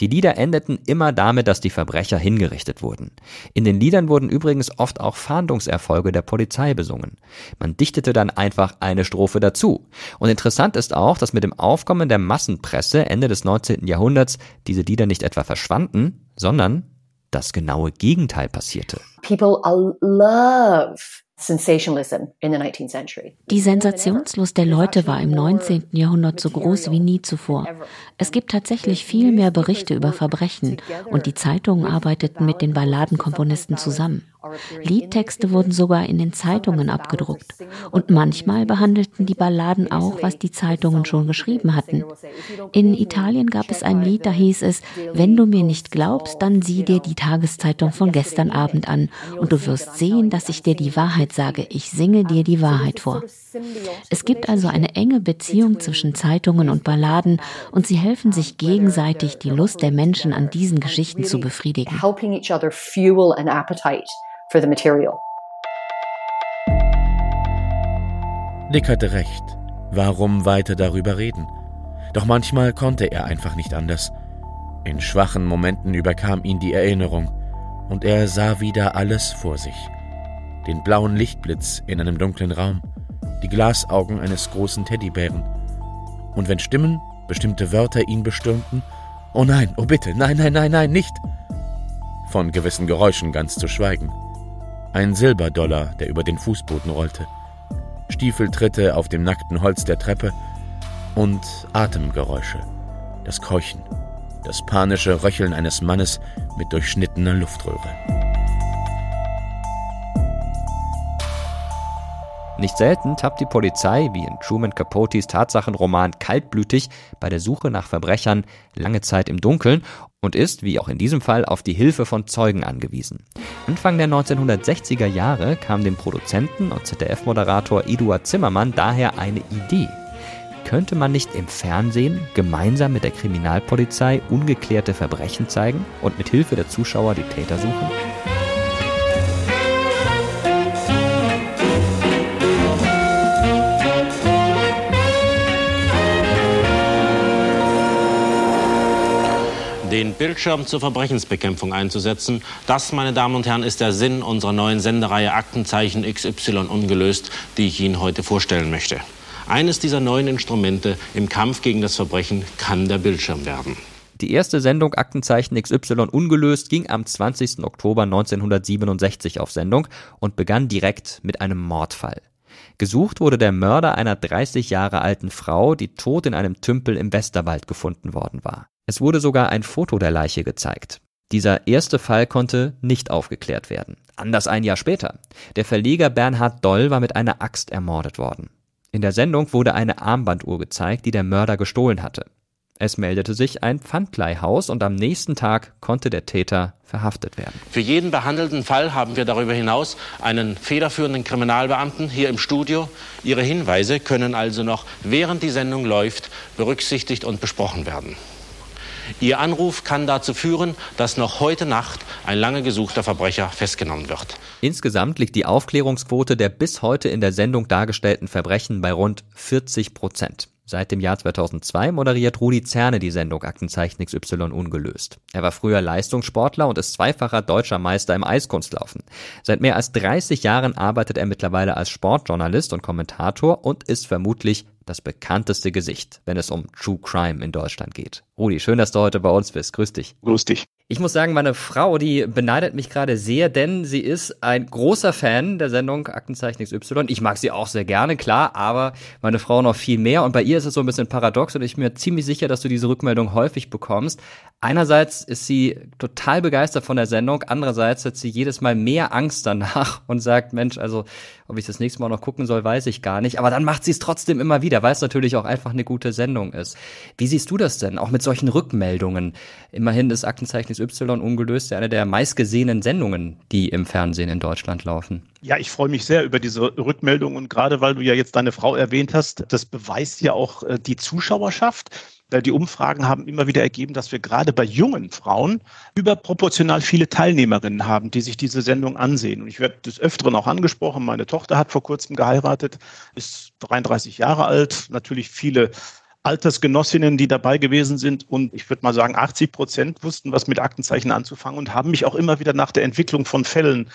Die Lieder endeten immer damit, dass die Verbrecher hingerichtet wurden. In den Liedern wurden übrigens oft auch Fahndungserfolge der Polizei besungen. Man dichtete dann einfach eine Strophe dazu. Und interessant ist auch, dass mit dem Aufkommen der Massenpresse Ende des 19. Jahrhunderts diese Lieder nicht etwa verschwanden, sondern das genaue Gegenteil passierte. People love die Sensationslust der Leute war im 19. Jahrhundert so groß wie nie zuvor. Es gibt tatsächlich viel mehr Berichte über Verbrechen und die Zeitungen arbeiteten mit den Balladenkomponisten zusammen. Liedtexte wurden sogar in den Zeitungen abgedruckt. Und manchmal behandelten die Balladen auch, was die Zeitungen schon geschrieben hatten. In Italien gab es ein Lied, da hieß es, wenn du mir nicht glaubst, dann sieh dir die Tageszeitung von gestern Abend an und du wirst sehen, dass ich dir die Wahrheit sage. Ich singe dir die Wahrheit vor. Es gibt also eine enge Beziehung zwischen Zeitungen und Balladen und sie helfen sich gegenseitig, die Lust der Menschen an diesen Geschichten zu befriedigen for the material. Dick hatte recht. Warum weiter darüber reden? Doch manchmal konnte er einfach nicht anders. In schwachen Momenten überkam ihn die Erinnerung und er sah wieder alles vor sich. Den blauen Lichtblitz in einem dunklen Raum, die Glasaugen eines großen Teddybären. Und wenn Stimmen, bestimmte Wörter ihn bestürmten, oh nein, oh bitte, nein, nein, nein, nein, nicht! Von gewissen Geräuschen ganz zu schweigen. Ein Silberdollar, der über den Fußboden rollte. Stiefeltritte auf dem nackten Holz der Treppe und Atemgeräusche. Das Keuchen, das panische Röcheln eines Mannes mit durchschnittener Luftröhre. Nicht selten tappt die Polizei, wie in Truman Capotes Tatsachenroman, kaltblütig bei der Suche nach Verbrechern lange Zeit im Dunkeln und ist, wie auch in diesem Fall, auf die Hilfe von Zeugen angewiesen. Anfang der 1960er Jahre kam dem Produzenten und ZDF-Moderator Eduard Zimmermann daher eine Idee. Könnte man nicht im Fernsehen gemeinsam mit der Kriminalpolizei ungeklärte Verbrechen zeigen und mit Hilfe der Zuschauer die Täter suchen? Den Bildschirm zur Verbrechensbekämpfung einzusetzen. Das, meine Damen und Herren, ist der Sinn unserer neuen Sendereihe Aktenzeichen XY ungelöst, die ich Ihnen heute vorstellen möchte. Eines dieser neuen Instrumente im Kampf gegen das Verbrechen kann der Bildschirm werden. Die erste Sendung Aktenzeichen XY ungelöst ging am 20. Oktober 1967 auf Sendung und begann direkt mit einem Mordfall. Gesucht wurde der Mörder einer 30 Jahre alten Frau, die tot in einem Tümpel im Westerwald gefunden worden war. Es wurde sogar ein Foto der Leiche gezeigt. Dieser erste Fall konnte nicht aufgeklärt werden. Anders ein Jahr später. Der Verleger Bernhard Doll war mit einer Axt ermordet worden. In der Sendung wurde eine Armbanduhr gezeigt, die der Mörder gestohlen hatte. Es meldete sich ein Pfandleihhaus und am nächsten Tag konnte der Täter verhaftet werden. Für jeden behandelten Fall haben wir darüber hinaus einen federführenden Kriminalbeamten hier im Studio. Ihre Hinweise können also noch während die Sendung läuft berücksichtigt und besprochen werden. Ihr Anruf kann dazu führen, dass noch heute Nacht ein lange gesuchter Verbrecher festgenommen wird. Insgesamt liegt die Aufklärungsquote der bis heute in der Sendung dargestellten Verbrechen bei rund 40 Prozent. Seit dem Jahr 2002 moderiert Rudi Zerne die Sendung Aktenzeichen XY ungelöst. Er war früher Leistungssportler und ist zweifacher deutscher Meister im Eiskunstlaufen. Seit mehr als 30 Jahren arbeitet er mittlerweile als Sportjournalist und Kommentator und ist vermutlich das bekannteste Gesicht, wenn es um True Crime in Deutschland geht. Rudi, schön, dass du heute bei uns bist. Grüß dich. Grüß dich. Ich muss sagen, meine Frau, die beneidet mich gerade sehr, denn sie ist ein großer Fan der Sendung Aktenzeichen XY. Ich mag sie auch sehr gerne, klar, aber meine Frau noch viel mehr. Und bei ihr ist es so ein bisschen paradox und ich bin mir ziemlich sicher, dass du diese Rückmeldung häufig bekommst. Einerseits ist sie total begeistert von der Sendung, andererseits hat sie jedes Mal mehr Angst danach und sagt, Mensch, also ob ich das nächste Mal noch gucken soll, weiß ich gar nicht. Aber dann macht sie es trotzdem immer wieder, weil es natürlich auch einfach eine gute Sendung ist. Wie siehst du das denn, auch mit solchen Rückmeldungen? Immerhin ist Aktenzeichen Y ungelöst ja eine der meistgesehenen Sendungen, die im Fernsehen in Deutschland laufen. Ja, ich freue mich sehr über diese Rückmeldung und gerade weil du ja jetzt deine Frau erwähnt hast, das beweist ja auch äh, die Zuschauerschaft. Die Umfragen haben immer wieder ergeben, dass wir gerade bei jungen Frauen überproportional viele Teilnehmerinnen haben, die sich diese Sendung ansehen. Und ich werde des Öfteren auch angesprochen. Meine Tochter hat vor kurzem geheiratet, ist 33 Jahre alt, natürlich viele Altersgenossinnen, die dabei gewesen sind. Und ich würde mal sagen, 80 Prozent wussten, was mit Aktenzeichen anzufangen und haben mich auch immer wieder nach der Entwicklung von Fällen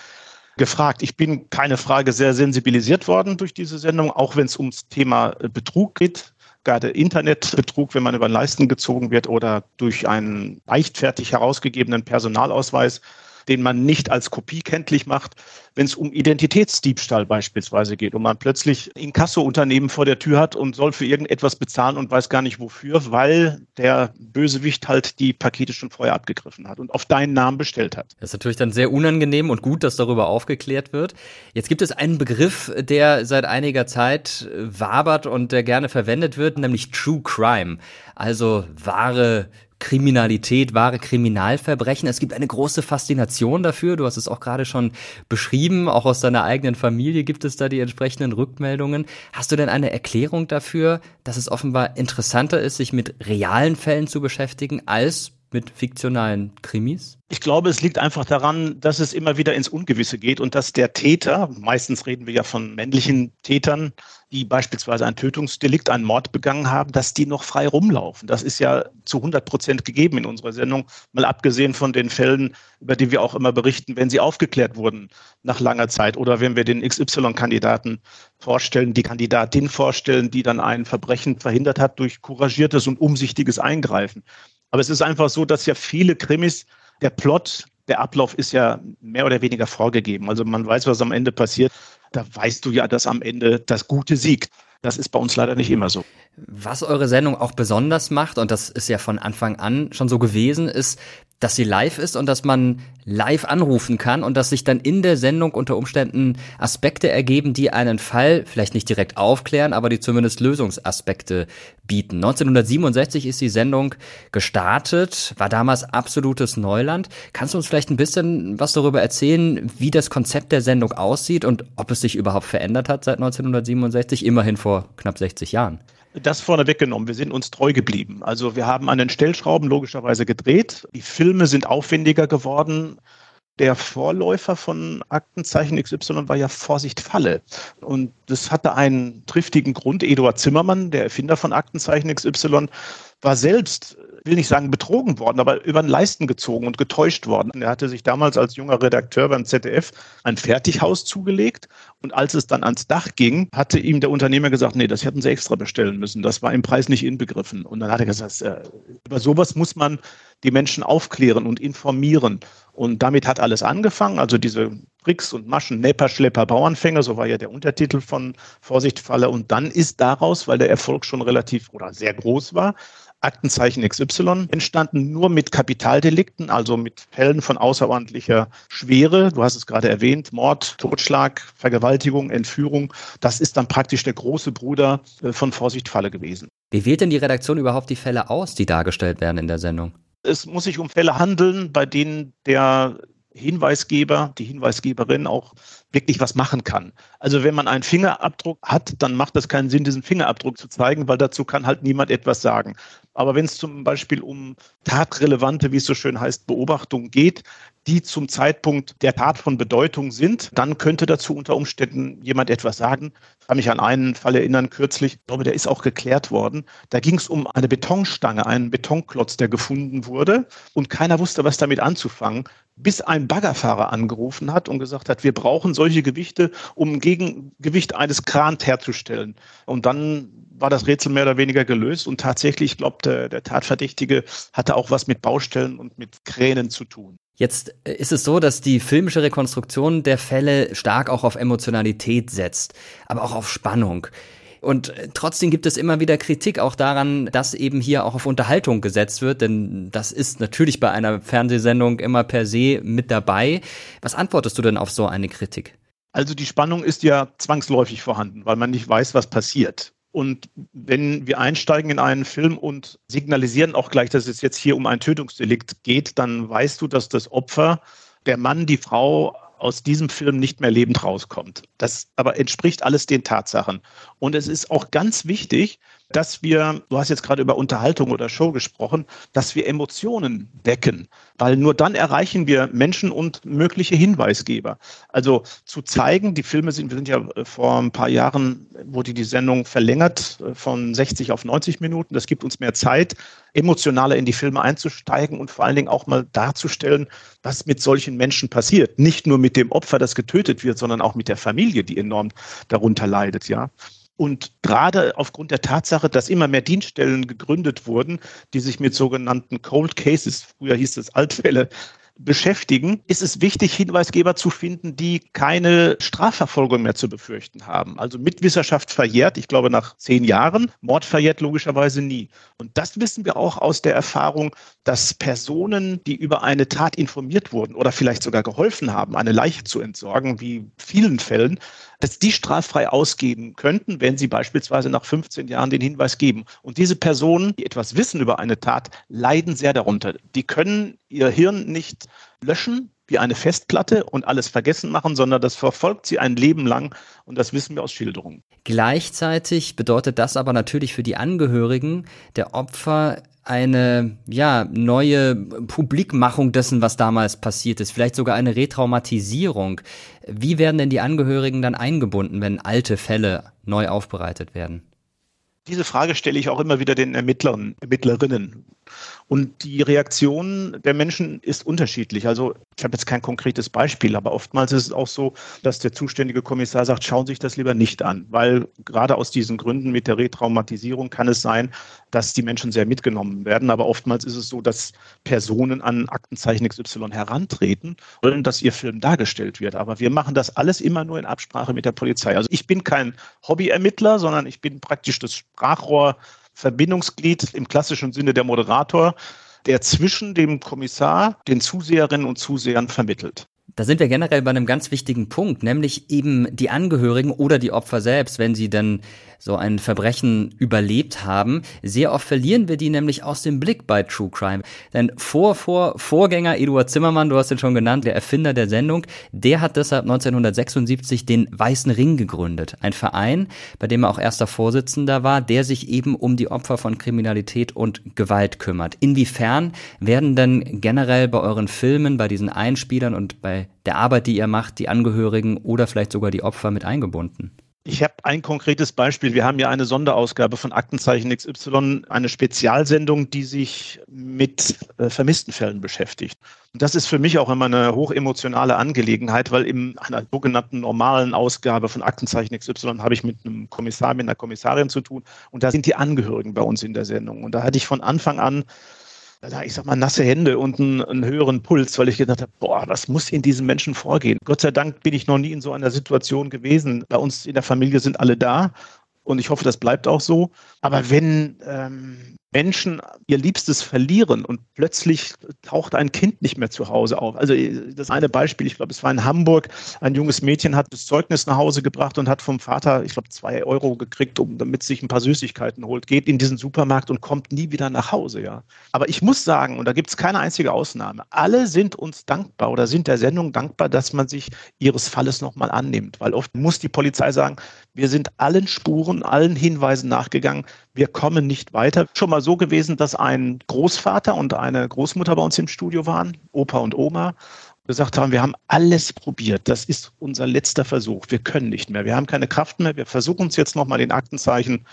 gefragt. Ich bin keine Frage sehr sensibilisiert worden durch diese Sendung, auch wenn es ums Thema Betrug geht. Gerade Internetbetrug, wenn man über Leisten gezogen wird oder durch einen leichtfertig herausgegebenen Personalausweis den man nicht als Kopie kenntlich macht, wenn es um Identitätsdiebstahl beispielsweise geht und man plötzlich Inkasso-Unternehmen vor der Tür hat und soll für irgendetwas bezahlen und weiß gar nicht wofür, weil der Bösewicht halt die Pakete schon vorher abgegriffen hat und auf deinen Namen bestellt hat. Das ist natürlich dann sehr unangenehm und gut, dass darüber aufgeklärt wird. Jetzt gibt es einen Begriff, der seit einiger Zeit wabert und der gerne verwendet wird, nämlich True Crime. Also wahre Kriminalität, wahre Kriminalverbrechen. Es gibt eine große Faszination dafür. Du hast es auch gerade schon beschrieben. Auch aus deiner eigenen Familie gibt es da die entsprechenden Rückmeldungen. Hast du denn eine Erklärung dafür, dass es offenbar interessanter ist, sich mit realen Fällen zu beschäftigen, als mit fiktionalen Krimis? Ich glaube, es liegt einfach daran, dass es immer wieder ins Ungewisse geht und dass der Täter, meistens reden wir ja von männlichen Tätern, die beispielsweise ein Tötungsdelikt, einen Mord begangen haben, dass die noch frei rumlaufen. Das ist ja zu 100 Prozent gegeben in unserer Sendung, mal abgesehen von den Fällen, über die wir auch immer berichten, wenn sie aufgeklärt wurden nach langer Zeit oder wenn wir den XY-Kandidaten vorstellen, die Kandidatin vorstellen, die dann ein Verbrechen verhindert hat durch couragiertes und umsichtiges Eingreifen. Aber es ist einfach so, dass ja viele Krimis, der Plot, der Ablauf ist ja mehr oder weniger vorgegeben. Also man weiß, was am Ende passiert. Da weißt du ja, dass am Ende das Gute siegt. Das ist bei uns leider nicht immer so. Was eure Sendung auch besonders macht, und das ist ja von Anfang an schon so gewesen, ist, dass sie live ist und dass man live anrufen kann und dass sich dann in der Sendung unter Umständen Aspekte ergeben, die einen Fall vielleicht nicht direkt aufklären, aber die zumindest Lösungsaspekte bieten. 1967 ist die Sendung gestartet, war damals absolutes Neuland. Kannst du uns vielleicht ein bisschen was darüber erzählen, wie das Konzept der Sendung aussieht und ob es sich überhaupt verändert hat seit 1967, immerhin vor knapp 60 Jahren? Das vorne weggenommen. Wir sind uns treu geblieben. Also wir haben an den Stellschrauben logischerweise gedreht. Die Filme sind aufwendiger geworden. Der Vorläufer von Aktenzeichen XY war ja Vorsicht Falle. Und das hatte einen triftigen Grund. Eduard Zimmermann, der Erfinder von Aktenzeichen XY, war selbst will nicht sagen betrogen worden, aber über den Leisten gezogen und getäuscht worden. Er hatte sich damals als junger Redakteur beim ZDF ein Fertighaus zugelegt und als es dann ans Dach ging, hatte ihm der Unternehmer gesagt, nee, das hätten sie extra bestellen müssen. Das war im Preis nicht inbegriffen. Und dann hat er gesagt, äh, über sowas muss man die Menschen aufklären und informieren. Und damit hat alles angefangen. Also diese Tricks und Maschen, Nepper, Schlepper, Bauernfänger, so war ja der Untertitel von Vorsicht Falle. Und dann ist daraus, weil der Erfolg schon relativ oder sehr groß war, Aktenzeichen XY entstanden nur mit Kapitaldelikten, also mit Fällen von außerordentlicher Schwere. Du hast es gerade erwähnt, Mord, Totschlag, Vergewaltigung, Entführung. Das ist dann praktisch der große Bruder äh, von Vorsichtfalle gewesen. Wie wählt denn die Redaktion überhaupt die Fälle aus, die dargestellt werden in der Sendung? Es muss sich um Fälle handeln, bei denen der Hinweisgeber, die Hinweisgeberin auch wirklich was machen kann. Also wenn man einen Fingerabdruck hat, dann macht das keinen Sinn, diesen Fingerabdruck zu zeigen, weil dazu kann halt niemand etwas sagen. Aber wenn es zum Beispiel um tatrelevante, wie es so schön heißt, Beobachtungen geht, die zum Zeitpunkt der Tat von Bedeutung sind, dann könnte dazu unter Umständen jemand etwas sagen. Ich kann mich an einen Fall erinnern kürzlich, ich glaube, der ist auch geklärt worden. Da ging es um eine Betonstange, einen Betonklotz, der gefunden wurde und keiner wusste, was damit anzufangen, bis ein Baggerfahrer angerufen hat und gesagt hat, wir brauchen solche Gewichte, um Gegengewicht eines Krans herzustellen. Und dann war das Rätsel mehr oder weniger gelöst und tatsächlich, ich glaube, der, der Tatverdächtige hatte auch was mit Baustellen und mit Kränen zu tun. Jetzt äh, ist es so, dass die filmische Rekonstruktion der Fälle stark auch auf Emotionalität setzt, aber auch auf Spannung. Und äh, trotzdem gibt es immer wieder Kritik auch daran, dass eben hier auch auf Unterhaltung gesetzt wird, denn das ist natürlich bei einer Fernsehsendung immer per se mit dabei. Was antwortest du denn auf so eine Kritik? Also die Spannung ist ja zwangsläufig vorhanden, weil man nicht weiß, was passiert. Und wenn wir einsteigen in einen Film und signalisieren auch gleich, dass es jetzt hier um ein Tötungsdelikt geht, dann weißt du, dass das Opfer, der Mann, die Frau aus diesem Film nicht mehr lebend rauskommt. Das aber entspricht alles den Tatsachen. Und es ist auch ganz wichtig, dass wir, du hast jetzt gerade über Unterhaltung oder Show gesprochen, dass wir Emotionen wecken, weil nur dann erreichen wir Menschen und mögliche Hinweisgeber. Also zu zeigen, die Filme sind, wir sind ja äh, vor ein paar Jahren, wurde die Sendung verlängert äh, von 60 auf 90 Minuten. Das gibt uns mehr Zeit, emotionaler in die Filme einzusteigen und vor allen Dingen auch mal darzustellen, was mit solchen Menschen passiert. Nicht nur mit dem Opfer, das getötet wird, sondern auch mit der Familie, die enorm darunter leidet, ja. Und gerade aufgrund der Tatsache, dass immer mehr Dienststellen gegründet wurden, die sich mit sogenannten Cold Cases, früher hieß es Altfälle, beschäftigen, ist es wichtig, Hinweisgeber zu finden, die keine Strafverfolgung mehr zu befürchten haben. Also Mitwissenschaft verjährt, ich glaube nach zehn Jahren, Mord verjährt logischerweise nie. Und das wissen wir auch aus der Erfahrung, dass Personen, die über eine Tat informiert wurden oder vielleicht sogar geholfen haben, eine Leiche zu entsorgen, wie vielen Fällen, dass die straffrei ausgeben könnten, wenn sie beispielsweise nach 15 Jahren den Hinweis geben. Und diese Personen, die etwas wissen über eine Tat, leiden sehr darunter. Die können ihr Hirn nicht löschen wie eine Festplatte und alles vergessen machen, sondern das verfolgt sie ein Leben lang und das wissen wir aus Schilderungen. Gleichzeitig bedeutet das aber natürlich für die Angehörigen der Opfer eine ja neue Publikmachung dessen, was damals passiert ist, vielleicht sogar eine Retraumatisierung. Wie werden denn die Angehörigen dann eingebunden, wenn alte Fälle neu aufbereitet werden? Diese Frage stelle ich auch immer wieder den Ermittlern, Ermittlerinnen. Und die Reaktion der Menschen ist unterschiedlich. Also ich habe jetzt kein konkretes Beispiel, aber oftmals ist es auch so, dass der zuständige Kommissar sagt, schauen Sie sich das lieber nicht an, weil gerade aus diesen Gründen mit der Retraumatisierung kann es sein, dass die Menschen sehr mitgenommen werden. Aber oftmals ist es so, dass Personen an Aktenzeichen XY herantreten, wollen, dass ihr Film dargestellt wird. Aber wir machen das alles immer nur in Absprache mit der Polizei. Also ich bin kein Hobbyermittler, sondern ich bin praktisch das Sprachrohr Verbindungsglied im klassischen Sinne der Moderator, der zwischen dem Kommissar, den Zuseherinnen und Zusehern vermittelt. Da sind wir generell bei einem ganz wichtigen Punkt, nämlich eben die Angehörigen oder die Opfer selbst, wenn sie dann so ein Verbrechen überlebt haben. Sehr oft verlieren wir die nämlich aus dem Blick bei True Crime. Denn vor, vor, Vorgänger Eduard Zimmermann, du hast ihn schon genannt, der Erfinder der Sendung, der hat deshalb 1976 den Weißen Ring gegründet. Ein Verein, bei dem er auch erster Vorsitzender war, der sich eben um die Opfer von Kriminalität und Gewalt kümmert. Inwiefern werden denn generell bei euren Filmen, bei diesen Einspielern und bei der Arbeit, die ihr macht, die Angehörigen oder vielleicht sogar die Opfer mit eingebunden? Ich habe ein konkretes Beispiel. Wir haben ja eine Sonderausgabe von Aktenzeichen XY, eine Spezialsendung, die sich mit äh, vermissten Fällen beschäftigt. Und das ist für mich auch immer eine hochemotionale Angelegenheit, weil in einer sogenannten normalen Ausgabe von Aktenzeichen XY habe ich mit einem Kommissar, mit einer Kommissarin zu tun. Und da sind die Angehörigen bei uns in der Sendung. Und da hatte ich von Anfang an ich sag mal, nasse Hände und einen, einen, höheren Puls, weil ich gedacht habe, boah, was muss in diesen Menschen vorgehen? Gott sei Dank bin ich noch nie in so einer Situation gewesen. Bei uns in der Familie sind alle da und ich hoffe, das bleibt auch so. Aber wenn ähm, Menschen ihr Liebstes verlieren und plötzlich taucht ein Kind nicht mehr zu Hause auf. Also das eine Beispiel, ich glaube, es war in Hamburg, ein junges Mädchen hat das Zeugnis nach Hause gebracht und hat vom Vater, ich glaube, zwei Euro gekriegt, um damit sich ein paar Süßigkeiten holt, geht in diesen Supermarkt und kommt nie wieder nach Hause, ja. Aber ich muss sagen, und da gibt es keine einzige Ausnahme, alle sind uns dankbar oder sind der Sendung dankbar, dass man sich ihres Falles nochmal annimmt, weil oft muss die Polizei sagen, wir sind allen Spuren, allen Hinweisen nachgegangen, wir kommen nicht weiter. Schon mal so gewesen, dass ein Großvater und eine Großmutter bei uns im Studio waren, Opa und Oma, gesagt haben, wir haben alles probiert. Das ist unser letzter Versuch. Wir können nicht mehr. Wir haben keine Kraft mehr. Wir versuchen es jetzt nochmal in Aktenzeichen.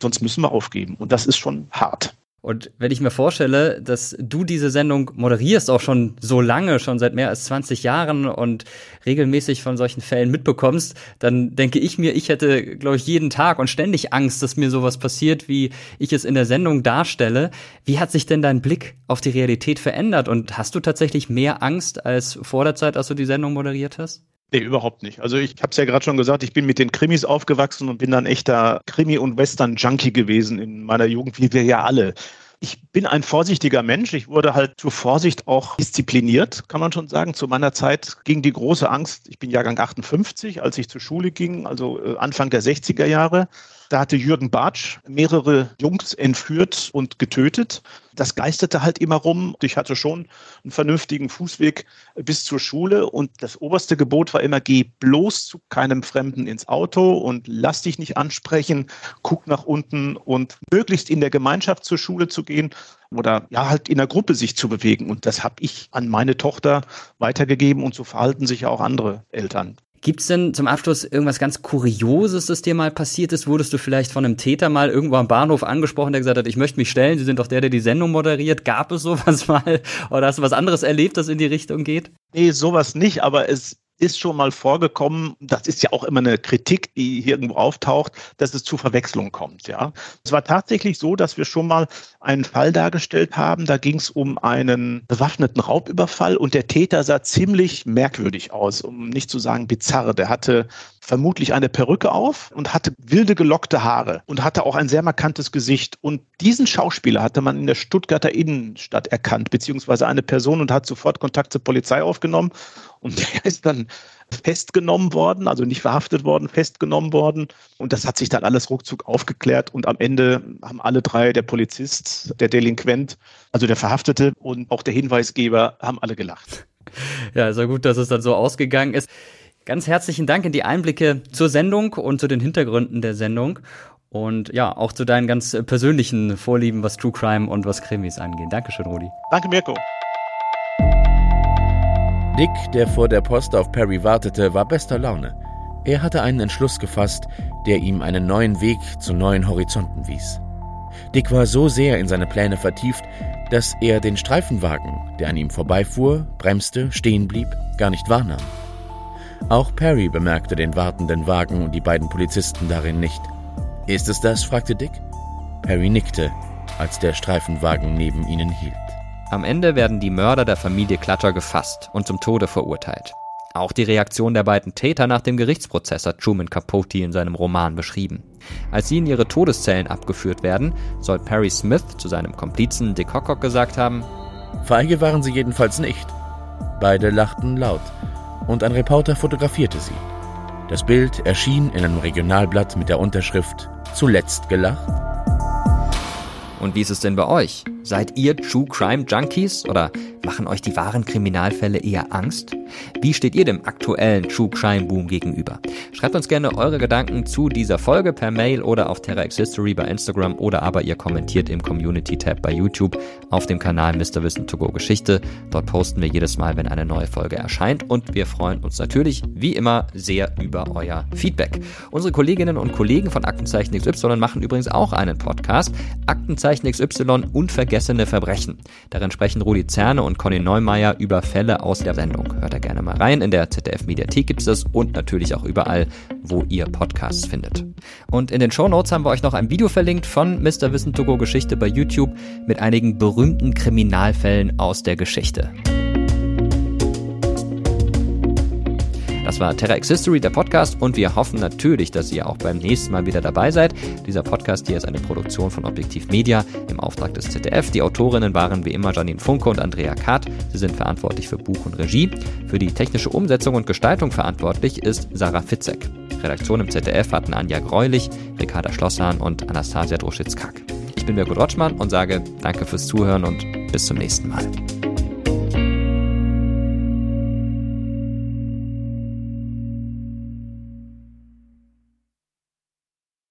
Sonst müssen wir aufgeben. Und das ist schon hart. Und wenn ich mir vorstelle, dass du diese Sendung moderierst, auch schon so lange, schon seit mehr als 20 Jahren und regelmäßig von solchen Fällen mitbekommst, dann denke ich mir, ich hätte, glaube ich, jeden Tag und ständig Angst, dass mir sowas passiert, wie ich es in der Sendung darstelle. Wie hat sich denn dein Blick auf die Realität verändert? Und hast du tatsächlich mehr Angst als vor der Zeit, als du die Sendung moderiert hast? Nee, überhaupt nicht. Also ich habe es ja gerade schon gesagt, ich bin mit den Krimis aufgewachsen und bin dann echter Krimi- und Western-Junkie gewesen in meiner Jugend, wie wir ja alle. Ich bin ein vorsichtiger Mensch. Ich wurde halt zur Vorsicht auch diszipliniert, kann man schon sagen. Zu meiner Zeit ging die große Angst. Ich bin Jahrgang 58, als ich zur Schule ging, also äh, Anfang der 60er Jahre. Da hatte Jürgen Bartsch mehrere Jungs entführt und getötet. Das geisterte halt immer rum. Ich hatte schon einen vernünftigen Fußweg bis zur Schule und das oberste Gebot war immer, geh bloß zu keinem Fremden ins Auto und lass dich nicht ansprechen, guck nach unten und möglichst in der Gemeinschaft zur Schule zu gehen oder ja halt in der Gruppe sich zu bewegen. Und das habe ich an meine Tochter weitergegeben und so verhalten sich ja auch andere Eltern. Gibt's denn zum Abschluss irgendwas ganz Kurioses, das dir mal passiert ist? Wurdest du vielleicht von einem Täter mal irgendwo am Bahnhof angesprochen, der gesagt hat, ich möchte mich stellen, Sie sind doch der, der die Sendung moderiert. Gab es sowas mal? Oder hast du was anderes erlebt, das in die Richtung geht? Nee, sowas nicht, aber es ist schon mal vorgekommen, das ist ja auch immer eine Kritik, die hier irgendwo auftaucht, dass es zu Verwechslung kommt. Ja, es war tatsächlich so, dass wir schon mal einen Fall dargestellt haben. Da ging es um einen bewaffneten Raubüberfall und der Täter sah ziemlich merkwürdig aus, um nicht zu sagen bizarr. Der hatte vermutlich eine Perücke auf und hatte wilde gelockte Haare und hatte auch ein sehr markantes Gesicht. Und diesen Schauspieler hatte man in der Stuttgarter Innenstadt erkannt, beziehungsweise eine Person und hat sofort Kontakt zur Polizei aufgenommen. Und der ist dann festgenommen worden, also nicht verhaftet worden, festgenommen worden. Und das hat sich dann alles ruckzuck aufgeklärt. Und am Ende haben alle drei, der Polizist, der Delinquent, also der Verhaftete und auch der Hinweisgeber, haben alle gelacht. Ja, ist ja gut, dass es dann so ausgegangen ist. Ganz herzlichen Dank in die Einblicke zur Sendung und zu den Hintergründen der Sendung. Und ja, auch zu deinen ganz persönlichen Vorlieben, was True Crime und was Krimis angeht. Dankeschön, Rudi. Danke, Mirko. Dick, der vor der Post auf Perry wartete, war bester Laune. Er hatte einen Entschluss gefasst, der ihm einen neuen Weg zu neuen Horizonten wies. Dick war so sehr in seine Pläne vertieft, dass er den Streifenwagen, der an ihm vorbeifuhr, bremste, stehen blieb, gar nicht wahrnahm. Auch Perry bemerkte den wartenden Wagen und die beiden Polizisten darin nicht. Ist es das? fragte Dick. Perry nickte, als der Streifenwagen neben ihnen hielt. Am Ende werden die Mörder der Familie Clutter gefasst und zum Tode verurteilt. Auch die Reaktion der beiden Täter nach dem Gerichtsprozess hat Truman Capote in seinem Roman beschrieben. Als sie in ihre Todeszellen abgeführt werden, soll Perry Smith zu seinem Komplizen Dick Hockok gesagt haben: Feige waren sie jedenfalls nicht. Beide lachten laut und ein Reporter fotografierte sie. Das Bild erschien in einem Regionalblatt mit der Unterschrift Zuletzt gelacht. Und wie ist es denn bei euch? Seid ihr True Crime Junkies oder machen euch die wahren Kriminalfälle eher Angst? Wie steht ihr dem aktuellen True Crime Boom gegenüber? Schreibt uns gerne eure Gedanken zu dieser Folge per Mail oder auf Terra X History bei Instagram oder aber ihr kommentiert im Community Tab bei YouTube auf dem Kanal Mr. Wissen to Go Geschichte. Dort posten wir jedes Mal, wenn eine neue Folge erscheint und wir freuen uns natürlich wie immer sehr über euer Feedback. Unsere Kolleginnen und Kollegen von Aktenzeichen XY machen übrigens auch einen Podcast. Aktenzeichen XY unvergessene Verbrechen. Darin sprechen Rudi Zerne und Conny Neumeier über Fälle aus der Sendung. Hört da gerne mal rein. In der ZDF Mediathek gibt es das und natürlich auch überall, wo ihr Podcasts findet. Und in den Show Notes haben wir euch noch ein Video verlinkt von Mr. Wissen to Go Geschichte bei YouTube mit einigen berühmten Kriminalfällen aus der Geschichte. Das war Terra X History, der Podcast, und wir hoffen natürlich, dass ihr auch beim nächsten Mal wieder dabei seid. Dieser Podcast hier ist eine Produktion von Objektiv Media im Auftrag des ZDF. Die Autorinnen waren wie immer Janine Funke und Andrea Kahrt. Sie sind verantwortlich für Buch und Regie. Für die technische Umsetzung und Gestaltung verantwortlich ist Sarah Fitzek. Redaktion im ZDF hatten Anja Greulich, Ricarda Schlosshahn und Anastasia Droschitz-Kack. Ich bin Mirko Rotschmann und sage danke fürs Zuhören und bis zum nächsten Mal.